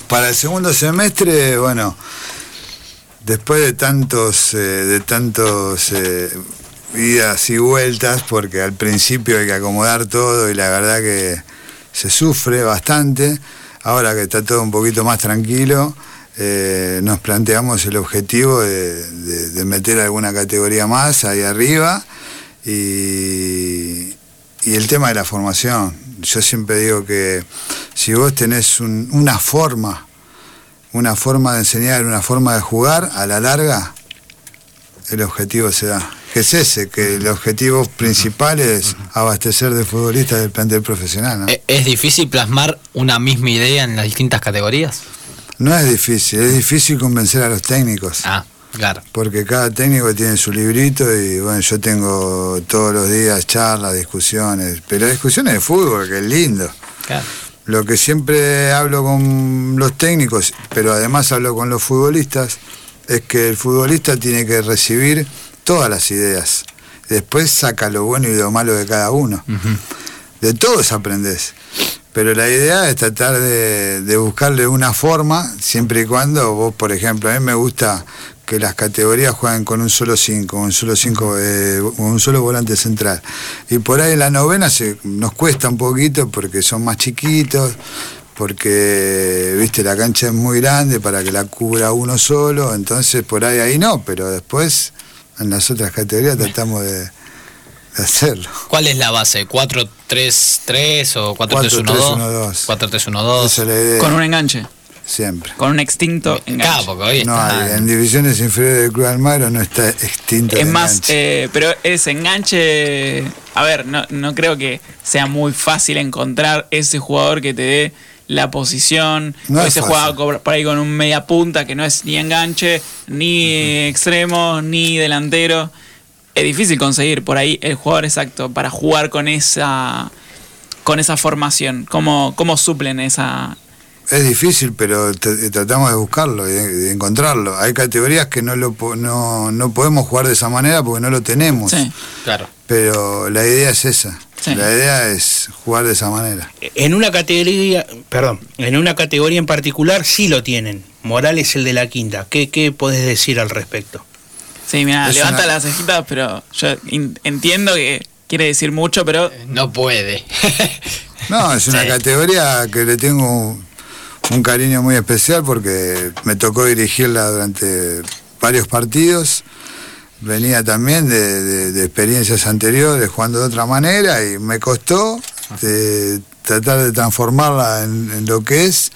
para el segundo semestre, bueno, después de tantos, eh, de tantos eh, idas y vueltas, porque al principio hay que acomodar todo y la verdad que se sufre bastante. Ahora que está todo un poquito más tranquilo, eh, nos planteamos el objetivo de, meter alguna categoría más ahí arriba y, y el tema de la formación. Yo siempre digo que si vos tenés un- una forma, una forma de enseñar, una forma de jugar, a la larga el objetivo se da. Que es ese, que el objetivo principal es abastecer de futbolistas del plantel profesional. ¿no? ¿E- ¿Es difícil plasmar una misma idea en las distintas categorías? No es difícil, es difícil convencer a los técnicos. Ah, claro. Porque cada técnico tiene su librito y bueno, yo tengo todos los días charlas, discusiones, pero discusiones de fútbol, que es lindo. claro. Lo que siempre hablo con los técnicos, pero además hablo con los futbolistas, es que el futbolista tiene que recibir todas las ideas. Después saca lo bueno y lo malo de cada uno. De todos aprendés. Pero la idea es tratar de, de buscarle una forma, siempre y cuando vos, por ejemplo, a mí me gusta que las categorías jueguen con un solo 5, un solo cinco, eh, un solo volante central. Y por ahí en la novena se, nos cuesta un poquito porque son más chiquitos, porque viste la cancha es muy grande para que la cubra uno solo, entonces por ahí ahí no, pero después en las otras categorías tratamos de, de hacerlo. ¿Cuál es la base? ¿4-3-3 o 4-3-1-2? 4-3-1-2. Esa es la idea, Con un enganche. siempre. Con un extinto enganche. porque hoy No está- hay, en divisiones inferiores del Club Almagro no está extinto. Es el más, enganche. eh, pero ese enganche, a ver, no, no creo que sea muy fácil encontrar ese jugador que te dé la posición, No fácil. jugador co- por ahí con un media punta que no es ni enganche, ni extremo, ni delantero. Es difícil conseguir por ahí el jugador exacto para jugar con esa con esa formación. ¿Cómo, cómo suplen esa, Es difícil, pero tratamos de buscarlo y de, de encontrarlo. Hay categorías que no, lo, po- no, no podemos jugar de esa manera porque no lo tenemos. Sí. Claro. Pero la idea es esa. Sí. La idea es jugar de esa manera. En una categoría, perdón, en una categoría en particular sí lo tienen. Morales el de la quinta. ¿Qué, qué podés decir al respecto? Sí, mira, levanta una- las cejitas, pero yo entiendo que quiere decir mucho, pero No puede. No, es una Sí. categoría que le tengo un, un cariño muy especial porque me tocó dirigirla durante varios partidos. Venía también de, de- de experiencias anteriores jugando de otra manera y me costó de tratar de transformarla en, en lo que es,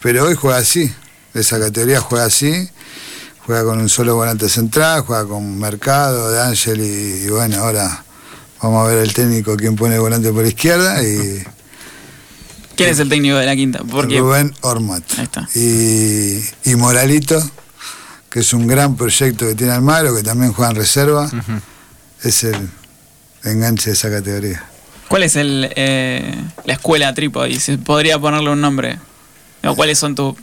pero hoy juega así. Esa categoría juega así. Juega con un solo volante central, juega con Mercado, De Ángel y, y bueno, ahora vamos a ver el técnico quién pone el volante por izquierda y ¿quién es el técnico de la quinta? Porque Rubén Ormat. Ahí está. Y, y Moralito, que es un gran proyecto que tiene Almagro, que también juega en reserva, es el enganche de esa categoría. ¿cuál es el, eh, la escuela Trípodi? Si podría ponerle un nombre. O ¿Cuáles son tu-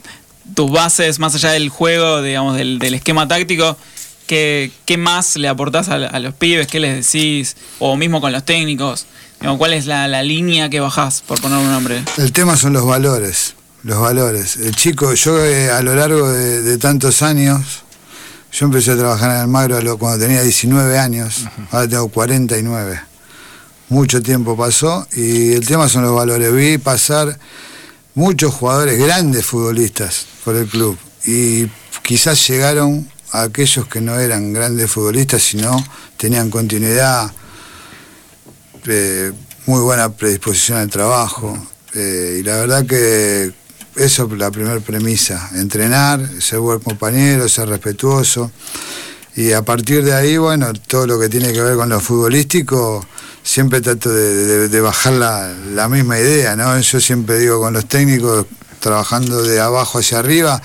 tus bases, más allá del juego, digamos, del, del esquema táctico? ¿Qué, qué más le aportás a, a los pibes? ¿Qué les decís? O mismo con los técnicos. Digamos, ¿Cuál es la, la línea que bajás, por poner un nombre? El tema son los valores, los valores. El chico, yo eh, a lo largo de, de tantos años, yo empecé a trabajar en Almagro lo- cuando tenía 19 años, ahora tengo 49. Mucho tiempo pasó y el tema son los valores. Vi pasar muchos jugadores, grandes futbolistas por el club y quizás llegaron a aquellos que no eran grandes futbolistas, sino tenían continuidad, eh, muy buena predisposición al trabajo. eh, y la verdad que eso es la primera premisa, entrenar, ser buen compañero, ser respetuoso. Y a partir de ahí, bueno, todo lo que tiene que ver con lo futbolístico, siempre trato de, de- de bajar la, la misma idea, ¿no? Yo siempre digo con los técnicos, trabajando de abajo hacia arriba,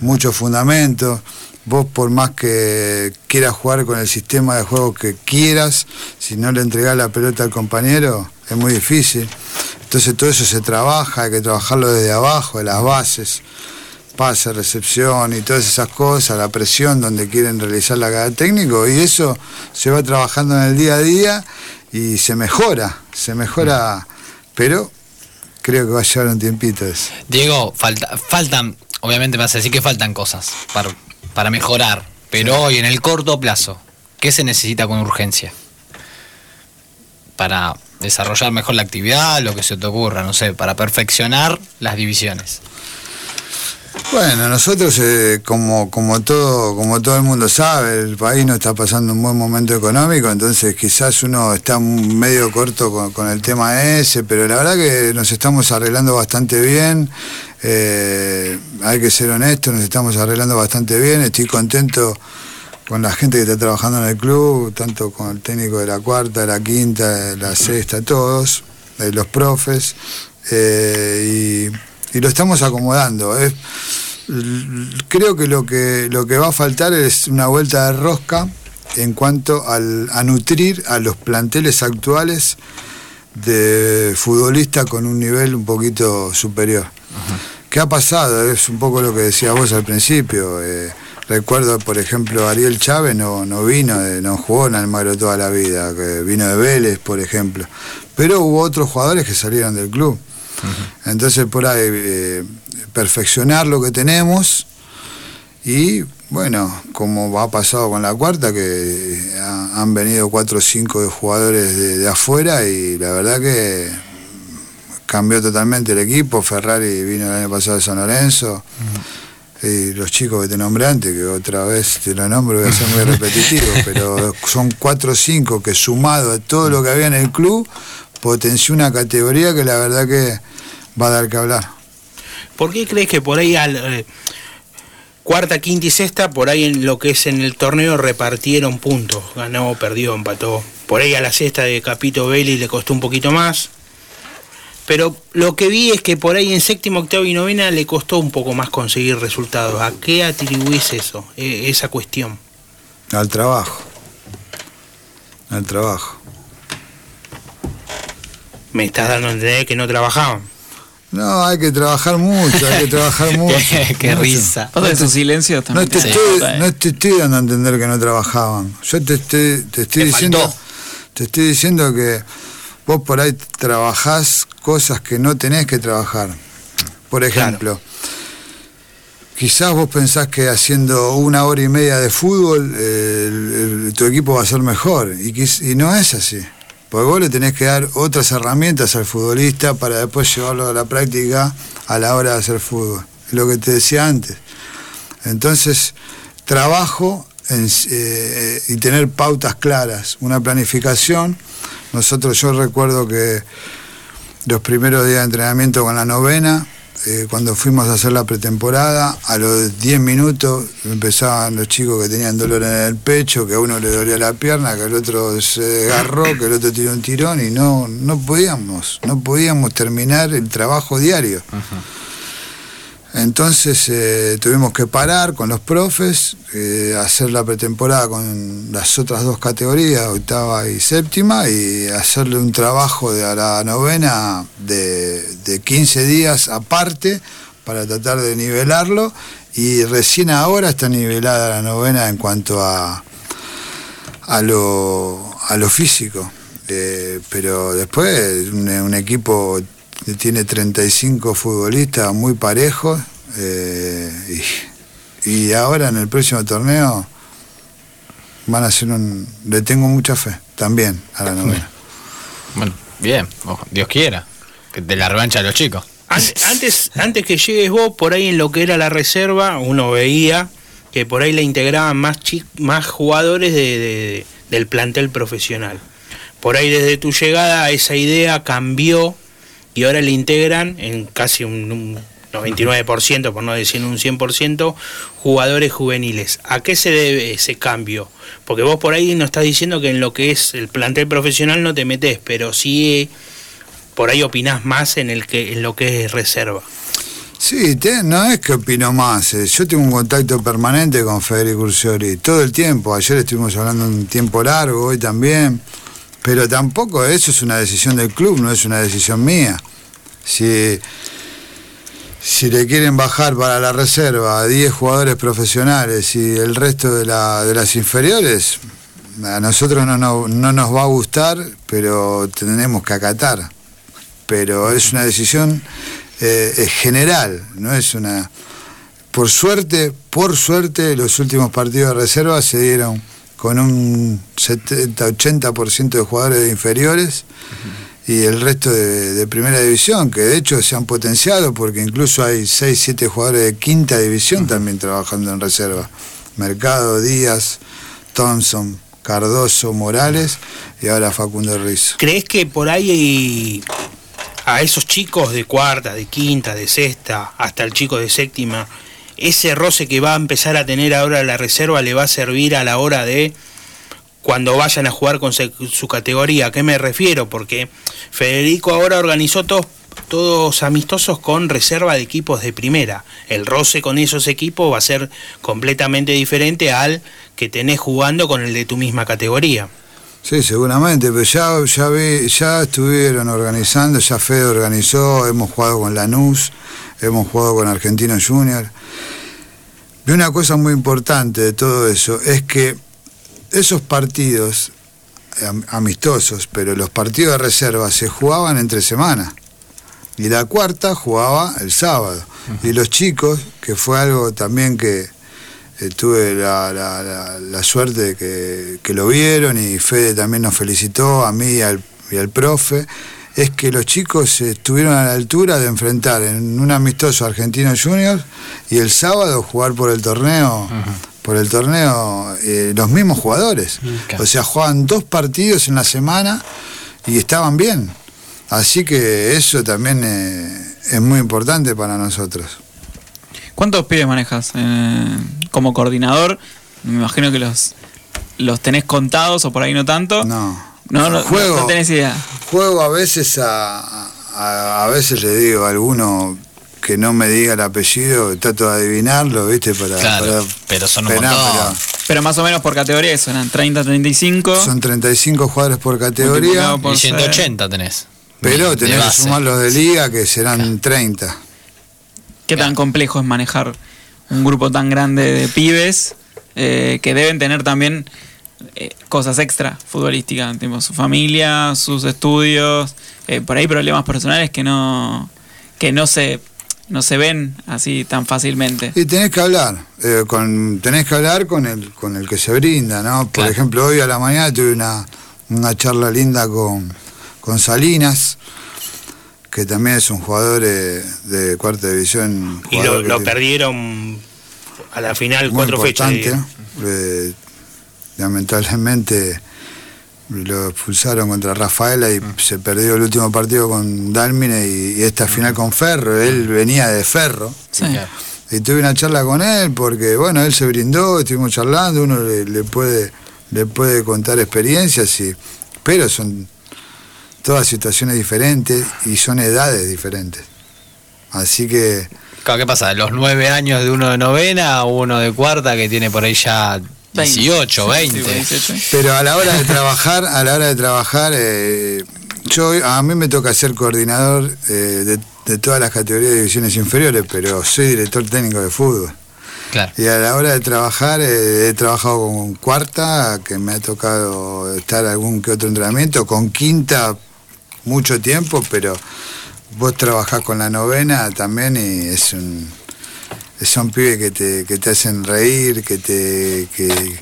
mucho fundamento. Vos por más que quieras jugar con el sistema de juego que quieras, si no le entregás la pelota al compañero, es muy difícil. Entonces todo eso se trabaja, hay que trabajarlo desde abajo, de las bases pase, recepción y todas esas cosas, la presión donde quieren realizarla cada técnico y eso se va trabajando en el día a día y se mejora, se mejora, pero creo que va a llevar un tiempito eso. Diego, falta, faltan, obviamente me vas a decir que faltan cosas para, para mejorar, pero hoy en el corto plazo, ¿qué se necesita con urgencia? Para desarrollar mejor la actividad, lo que se te ocurra, no sé, para perfeccionar las divisiones. Bueno, nosotros eh, como, como todo como todo el mundo sabe, el país no está pasando un buen momento económico, entonces quizás uno está medio corto con, el tema ese, pero la verdad que nos estamos arreglando bastante bien. eh, hay que ser honestos, nos estamos arreglando bastante bien. Estoy contento con la gente que está trabajando en el club, tanto con el técnico de la cuarta, de la quinta, de la sexta, todos, de los profes, eh, y, y lo estamos acomodando. Es, l- creo que lo que lo que va a faltar es una vuelta de rosca en cuanto al, a nutrir a los planteles actuales de futbolistas con un nivel un poquito superior. ¿Qué ha pasado? Es un poco lo que decías vos al principio. eh, recuerdo, por ejemplo, Ariel Chávez no, no vino, de- no jugó en Almagro toda la vida, que vino de Vélez, por ejemplo. Pero hubo otros jugadores que salieron del club. Entonces, por ahí, eh, perfeccionar lo que tenemos y, bueno, como ha pasado con la cuarta, que ha- han venido cuatro o cinco jugadores de, de afuera y la verdad que cambió totalmente el equipo. Ferrari vino el año pasado de San Lorenzo. Y los chicos que te nombré antes, que otra vez te lo nombro, voy a ser muy repetitivo, pero son cuatro o cinco que sumado a todo lo que había en el club, potenció una categoría que la verdad que va a dar que hablar. ¿Por qué crees que por ahí al eh, cuarta, quinta y sexta, por ahí en lo que es en el torneo repartieron puntos? Ganó, perdió, empató. Por ahí a la sexta de Capito Belli le costó un poquito más. Pero lo que vi es que por ahí en séptimo, octavo y novena le costó un poco más conseguir resultados. ¿A qué atribuís eso, eh, esa cuestión? Al trabajo. Al trabajo. Me estás dando a entender que no trabajaban. No, hay que trabajar mucho, hay que trabajar mucho. qué, qué mucho. risa. Pasa que sus silencios No también. te, se estoy, no te estoy dando a entender que no trabajaban. Yo te estoy, te estoy Te diciendo. faltó. Te estoy diciendo que vos por ahí trabajás cosas que no tenés que trabajar. Por ejemplo, quizás vos pensás que haciendo una hora y media de fútbol eh, el- el- tu equipo va a ser mejor. Y, y no es así. Porque vos le tenés que dar otras herramientas al futbolista para después llevarlo a la práctica a la hora de hacer fútbol. Es lo que te decía antes. Entonces, trabajo en- eh, y tener pautas claras, una planificación. Nosotros, yo recuerdo que los primeros días de entrenamiento con la novena, eh, cuando fuimos a hacer la pretemporada, a los 10 minutos empezaban los chicos que tenían dolor en el pecho, que a uno le dolía la pierna, que al otro se agarró, que el otro tiró un tirón y no, no podíamos, no podíamos terminar el trabajo diario. Entonces eh, tuvimos que parar con los profes, eh, hacer la pretemporada con las otras dos categorías, octava y séptima, y hacerle un trabajo de a la novena de, de 15 días aparte para tratar de nivelarlo. Y recién ahora está nivelada la novena en cuanto a, a, lo, a lo físico. Eh, pero después un, un equipo tiene 35 futbolistas muy parejos eh, y, y ahora en el próximo torneo van a ser un... Le tengo mucha fe también a la novena. Bueno, bien, ojo, Dios quiera. Que de la revancha de los chicos. An- Antes, antes que llegues vos, por ahí en lo que era la reserva, uno veía que por ahí le integraban más, chi- más jugadores de- de- del plantel profesional. Por ahí desde tu llegada esa idea cambió y ahora le integran en casi un, un 99%, por no decir un 100%, jugadores juveniles. ¿A qué se debe ese cambio? Porque vos por ahí nos estás diciendo que en lo que es el plantel profesional no te metes, pero sí por ahí opinás más en, el que, en lo que es reserva. Sí, no es que opino más. eh, Yo tengo un contacto permanente con Federico Urciori todo el tiempo. Ayer estuvimos hablando un tiempo largo, hoy también. Pero tampoco eso es una decisión del club, no es una decisión mía. Si, si le quieren bajar para la reserva a 10 jugadores profesionales y el resto de, la, de las inferiores, a nosotros no, no, no nos va a gustar, pero tenemos que acatar. Pero es una decisión eh, general, no es una... Por suerte, por suerte, los últimos partidos de reserva se dieron con un 70-80% de jugadores de inferiores y el resto de, primera división, que de hecho se han potenciado porque incluso hay 6-7 jugadores de quinta división también trabajando en reserva. Mercado, Díaz, Thompson, Cardoso, Morales y ahora Facundo Rizzo. ¿Crees que por ahí a esos chicos de cuarta, de quinta, de sexta, hasta el chico de séptima, ese roce que va a empezar a tener ahora la reserva le va a servir a la hora de cuando vayan a jugar con su categoría? ¿A qué me refiero? Porque Federico ahora organizó todos, todos amistosos con reserva de equipos de primera. El roce con esos equipos va a ser completamente diferente al que tenés jugando con el de tu misma categoría. Sí, seguramente, pero ya, ya, ya estuvieron organizando, ya Fede organizó, hemos jugado con Lanús, hemos jugado con Argentino Junior. Y una cosa muy importante de todo eso es que esos partidos am- amistosos, pero los partidos de reserva se jugaban entre semana. Y la cuarta jugaba el sábado. Y los chicos, que fue algo también que eh, tuve la, suerte de que, que lo vieron y Fede también nos felicitó, a mí y al, y al profe, es que los chicos estuvieron a la altura de enfrentar en un amistoso Argentino Juniors y el sábado jugar por el torneo, por el torneo eh, los mismos jugadores. claro. O sea, jugaban dos partidos en la semana y estaban bien. Así que eso también eh, es muy importante para nosotros. ¿Cuántos pibes manejas eh, como coordinador? Me imagino que los, los tenés contados o por ahí no tanto. No. No, no, Juego. no tenés idea. Juego a veces a, a, a veces le digo a alguno que no me diga el apellido, trato de adivinarlo, ¿viste? Para, Claro, para- pero son un pero no, montón. Pero más o menos por categoría eran 30, 35. pero son 35 jugadores por categoría, por Y seis. 180 tenés. pero De tenés que sumar los de liga que serán 30. ¿Qué tan complejo es manejar un grupo tan grande de pibes eh, que deben tener también eh, cosas extra futbolísticas, tipo su familia, sus estudios, eh, por ahí problemas personales que no que no se no se ven así tan fácilmente. Y tenés que hablar, eh, con, tenés que hablar con el, con el que se brinda, ¿no? Por Claro. ejemplo, hoy a la mañana tuve una, una charla linda con, con Salinas, que también es un jugador eh, de cuarta división. Y lo, perdieron a la final cuatro fechas. Eh, lamentablemente lo expulsaron contra Rafaela y se perdió el último partido con Dálmine y, y esta final con Ferro. Él venía de Ferro. Sí. Y tuve una charla con él porque, bueno, él se brindó, estuvimos charlando, uno le, le puede, le puede contar experiencias, y, pero son todas situaciones diferentes y son edades diferentes. Así que Claro, ¿Qué pasa? ¿Los nueve años de uno de novena o uno de cuarta que tiene por ahí ya 18, 20? Sí, 18. Pero a la hora de trabajar, a la hora de trabajar, eh, yo a mí me toca ser coordinador eh, de, de todas las categorías de divisiones inferiores, pero soy director técnico de fútbol. Claro. Y a la hora de trabajar, eh, he trabajado con cuarta, que me ha tocado estar algún que otro entrenamiento, con quinta mucho tiempo, pero vos trabajás con la novena también y es un son pibes que te, que te hacen reír, que te, que,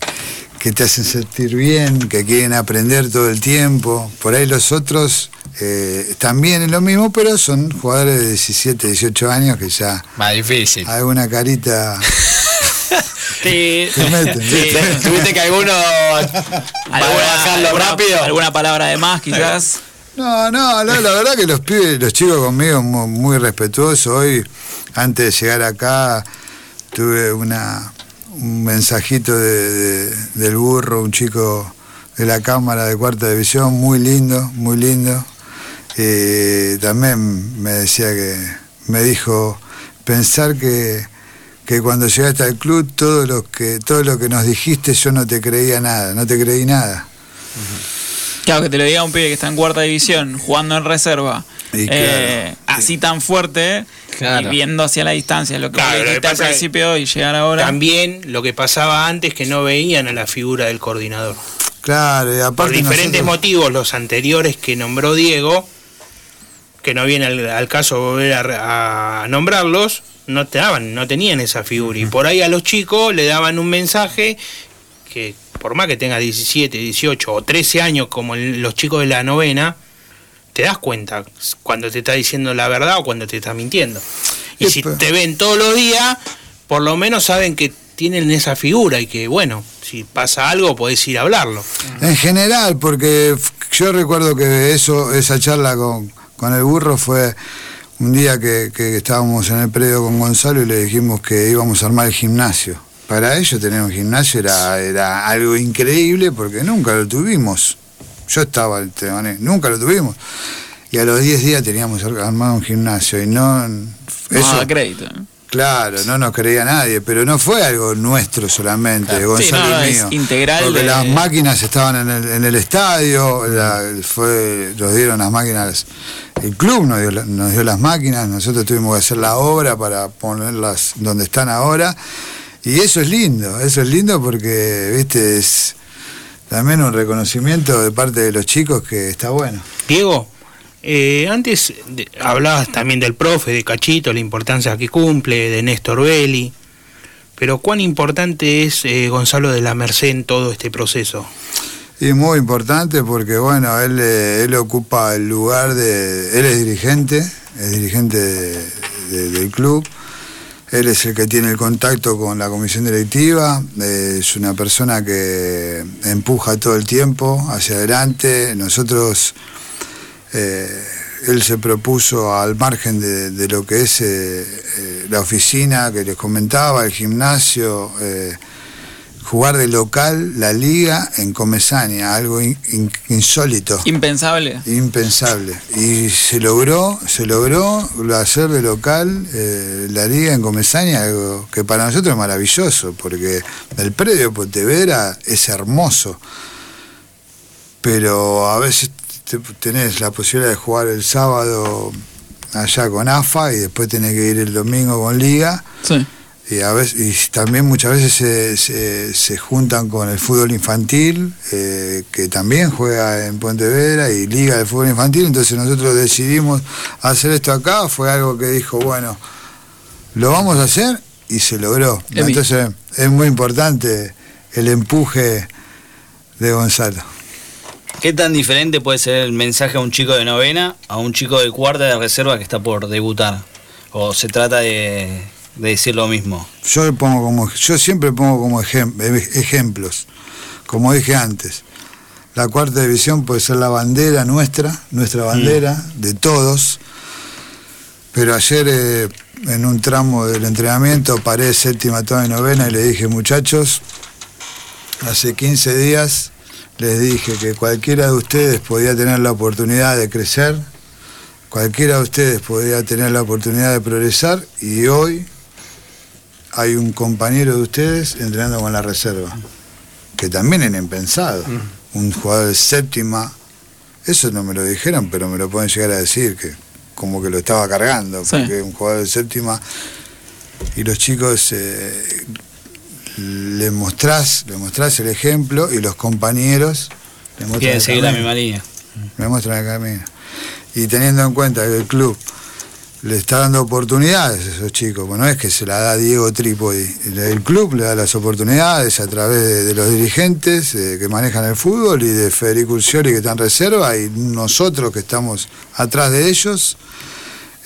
que te hacen sentir bien, que quieren aprender todo el tiempo. Por ahí los otros eh, también es lo mismo, pero son jugadores de 17, 18 años que ya Más difícil. alguna carita Te- te meten. ¿viste? ¿Tuviste que alguno alguna- rápido? ¿Alguna palabra de más quizás? No, no, la, la verdad que los pibes, los chicos conmigo muy, muy respetuosos. Hoy, antes de llegar acá, tuve una un mensajito de- de- del burro, un chico de la cámara de cuarta división, muy lindo, muy lindo. Eh, también me decía que, me dijo, pensar que, que cuando llegaste al club, todo lo que, todo lo que nos dijiste, yo no te creía nada, no te creí nada. Claro, que te lo diga un pibe que está en cuarta división, jugando en reserva, Y eh, así tan fuerte, Claro. y viendo hacia la distancia, lo que Claro, vos lo que al principio y llegar ahora. También lo que pasaba antes que no veían a la figura del coordinador. Claro, y Por aparte diferentes nosotros- motivos, los anteriores que nombró Diego, que no viene al, al caso volver a, a nombrarlos, no te daban, no tenían esa figura. Y por ahí a los chicos le daban un mensaje que por más que tenga 17, 18 o 13 años como el- los chicos de la novena, te das cuenta cuando te está diciendo la verdad o cuando te está mintiendo. Y si te ven todos los días, por lo menos saben que tienen esa figura y que, bueno, si pasa algo podés ir a hablarlo. En general, porque yo recuerdo que eso, esa charla con, con el burro fue un día que, que estábamos en el predio con Gonzalo y le dijimos que íbamos a armar el gimnasio. Para ellos tener un gimnasio era, era algo increíble porque nunca lo tuvimos. Yo estaba en Tebané, nunca lo tuvimos. Y a los 10 días teníamos ar- armado un gimnasio y no... No Eso, da crédito. ¿no? Claro, no nos creía nadie, pero no fue algo nuestro solamente, Claro. Gonzalo Sí, no, no, es mío. integral Porque de- las máquinas estaban en el, en el estadio, la- fue, nos dieron las máquinas, el club nos dio, nos dio las máquinas, nosotros tuvimos que hacer la obra para ponerlas donde están ahora. Y eso es lindo, eso es lindo porque, viste, es también un reconocimiento de parte de los chicos que está bueno. Diego, eh, antes de- hablabas también del profe, de Cachito, la importancia que cumple, de Néstor Belli, pero ¿cuán importante es eh, Gonzalo de la Merced en todo este proceso? Y muy importante porque, bueno, él, eh, él ocupa el lugar de... Él es dirigente, es dirigente de- de- del club. Él es el que tiene el contacto con la comisión directiva. eh, es una persona que empuja todo el tiempo hacia adelante. Nosotros... eh, él se propuso al margen de, lo que es eh, la oficina que les comentaba, el gimnasio, jugar de local la liga en Comesaña, algo in- in- insólito, Impensable. impensable. Y se logró, se logró hacer de local eh, la liga en Comesaña, algo que para nosotros es maravilloso, porque el predio de Pontevedra es hermoso, pero a veces te- tenés la posibilidad de jugar el sábado allá con AFA y después tenés que ir el domingo con liga. Sí. Y, a veces, y también muchas veces se, se- se juntan con el fútbol infantil, eh, que también juega en Pontevedra y liga de fútbol infantil, entonces nosotros decidimos hacer esto acá, fue algo que dijo, bueno, lo vamos a hacer y se logró. Emi. Entonces es muy importante el empuje de Gonzalo. ¿Qué tan diferente puede ser el mensaje a un chico de novena a un chico de cuarta de reserva que está por debutar? ¿O se trata de, de decir lo mismo? Yo pongo como yo siempre pongo como ejem- ej- ejemplos, como dije antes. La cuarta división puede ser la bandera nuestra, nuestra bandera de todos. Pero ayer eh, en un tramo del entrenamiento paré séptima, toda y novena y le dije, muchachos, hace 15 días les dije que cualquiera de ustedes podía tener la oportunidad de crecer, cualquiera de ustedes podía tener la oportunidad de progresar y hoy hay un compañero de ustedes entrenando con la reserva, que también era impensado. Un jugador de séptima, eso no me lo dijeron, pero me lo pueden llegar a decir, que como que lo estaba cargando, Sí. porque un jugador de séptima y los chicos eh, le mostrás, le mostrás el ejemplo y los compañeros le muestran Quieren seguir la misma línea. me muestran el camino. Y teniendo en cuenta que el club le está dando oportunidades a esos chicos, bueno, no es que se la da Diego Trípodi, el, club le da las oportunidades a través de, de los dirigentes eh, que manejan el fútbol y de Federico Ulciori que está en reserva y nosotros que estamos atrás de ellos.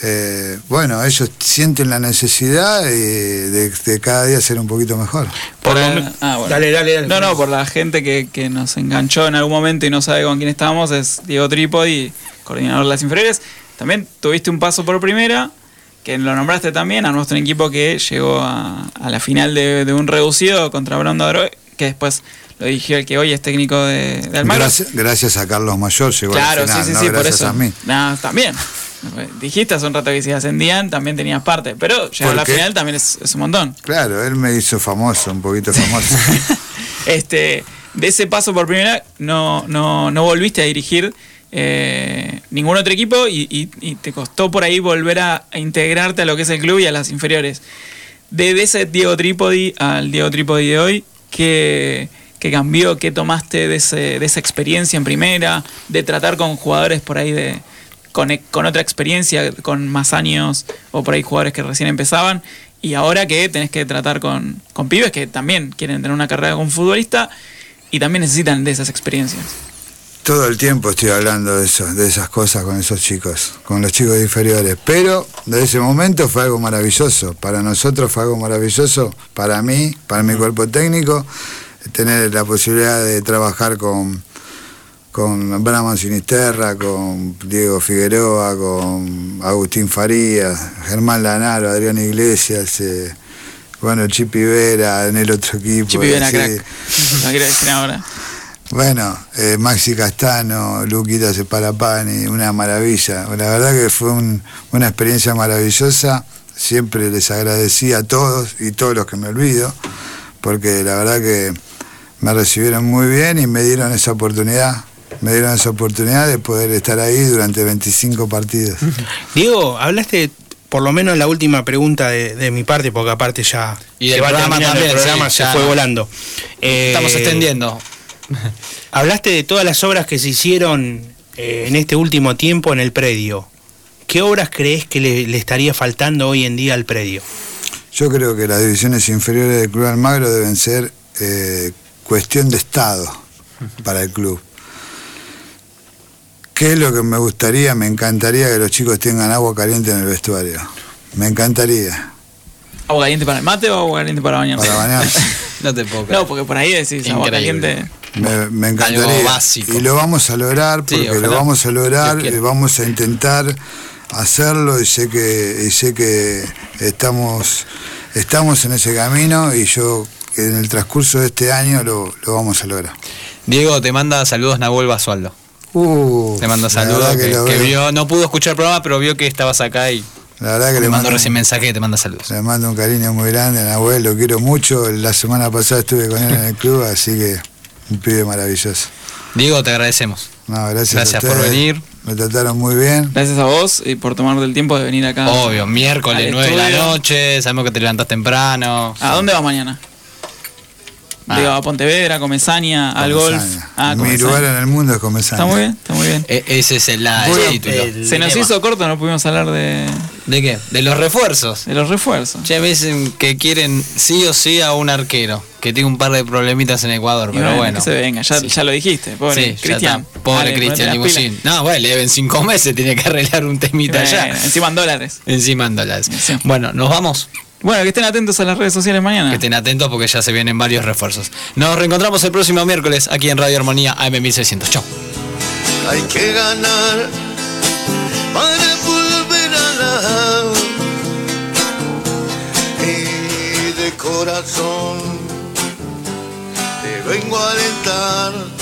eh, bueno, ellos sienten la necesidad de, de cada día ser un poquito mejor. Por ah, bueno. Dale, dale, dale. No, no, por la gente que, que nos enganchó en algún momento y no sabe con quién estábamos, es Diego Trípodi. coordinador de las inferiores. También tuviste un paso por primera, que lo nombraste también, a nuestro equipo que llegó a, a la final de, de un reducido contra Brondo que después lo dirigió el que hoy es técnico de, de Almagro. Gracias, gracias a Carlos Mayor llegó Claro, al final, sí, sí, no sí, por gracias eso. a mí. No, también. Dijiste hace un rato que si ascendían también tenías parte, pero llegar a la ¿Por final también es, es un montón. Claro, él me hizo famoso, un poquito famoso. Este, de ese paso por primera no, no, no volviste a dirigir eh, ningún otro equipo y, te costó por ahí volver a, integrarte a lo que es el club y a las inferiores. De, de ese Diego Trípodi al Diego Trípodi de hoy, ¿qué, qué cambió? ¿Qué tomaste de, ese- de esa experiencia en primera? De tratar con jugadores por ahí de con, con otra experiencia, con más años o por ahí jugadores que recién empezaban. Y ahora que tenés que tratar con, con pibes que también quieren tener una carrera como futbolista y también necesitan de esas experiencias. Todo el tiempo estoy hablando de eso, de esas cosas con esos chicos, con los chicos inferiores. Pero de ese momento fue algo maravilloso. Para nosotros fue algo maravilloso, para mí, para mi cuerpo técnico, tener la posibilidad de trabajar con, con Brahman Sinisterra, con Diego Figueroa, con Agustín Farías, Germán Lanaro, Adrián Iglesias, eh, bueno, Chipi Vera en el otro equipo. Chipi Vera, crack. Lo quiero decir ahora. Bueno, eh, Maxi Castano, Luquita Separapani, una maravilla. La verdad que fue un- una experiencia maravillosa. Siempre les agradecí a todos y todos los que me olvido, porque la verdad que me recibieron muy bien y me dieron esa oportunidad. Me dieron esa oportunidad de poder estar ahí durante 25 partidos. Diego, hablaste por lo menos la última pregunta de, de mi parte, porque aparte ya Y se del va programa terminando el también, programa, sí, se ya. fue volando. Eh, Estamos extendiendo. Hablaste de todas las obras que se hicieron eh, en este último tiempo en el predio. ¿Qué obras crees que le, le estaría faltando hoy en día al predio? Yo creo que las divisiones inferiores del Club Almagro deben ser eh, cuestión de Estado para el club. ¿Qué es lo que me gustaría? Me encantaría que los chicos tengan agua caliente en el vestuario. Me encantaría. ¿Agua caliente para el mate o agua caliente para bañarse? Para bañarse. No te puedo creer. No, porque por ahí decís agua caliente. Me, me Algo encantaría. básico. Y lo vamos a lograr porque lo vamos a lograr vamos a intentar hacerlo y sé que y sé que estamos estamos en ese camino y yo en el transcurso de este año lo, lo vamos a lograr. Diego, te manda saludos Nahuel Basualdo. Uh, Te manda saludos. Que, vio, no pudo escuchar el programa, pero vio que estabas acá y La verdad que le mandó mando, recién mensaje te manda saludos. le mando un cariño muy grande a Nahuel, lo quiero mucho. La semana pasada estuve con él en el club, así que un pibe maravilloso. Diego, te agradecemos. No, gracias, a Gracias por venir. Me trataron muy bien. Gracias a vos y por tomarte el tiempo de venir acá. Obvio, miércoles al 9 de la noche, sabemos que te levantas temprano. ¿A dónde vas mañana? Ah. Digo, a Pontevedra, a Comesaña, al golf. Comesaña. Ah, Mi Comesaña. lugar en el mundo es Comesaña. Está muy bien, está muy bien. E- ese es el, la- el Bueno, título. el- Se nos tema. hizo corto, no pudimos hablar de, ¿De qué? De los refuerzos. de los refuerzos. Ya dicen que quieren sí o sí a un arquero, que tiene un par de problemitas en Ecuador, Y pero bueno. Que se venga, ya, Sí. ya lo dijiste, pobre Sí, Cristian. Pobre Cristian Limusín. No, bueno, le deben cinco meses, tiene que arreglar un temita pilas. ya. Bueno, encima en dólares. Encima en dólares. Sí. Bueno, nos vamos. Bueno, que estén atentos a las redes sociales mañana. Que estén atentos porque ya se vienen varios refuerzos. Nos reencontramos el próximo miércoles aquí en Radio Armonía AM1600. Chau. Hay que ganar para volver a la y de corazón te vengo a alentar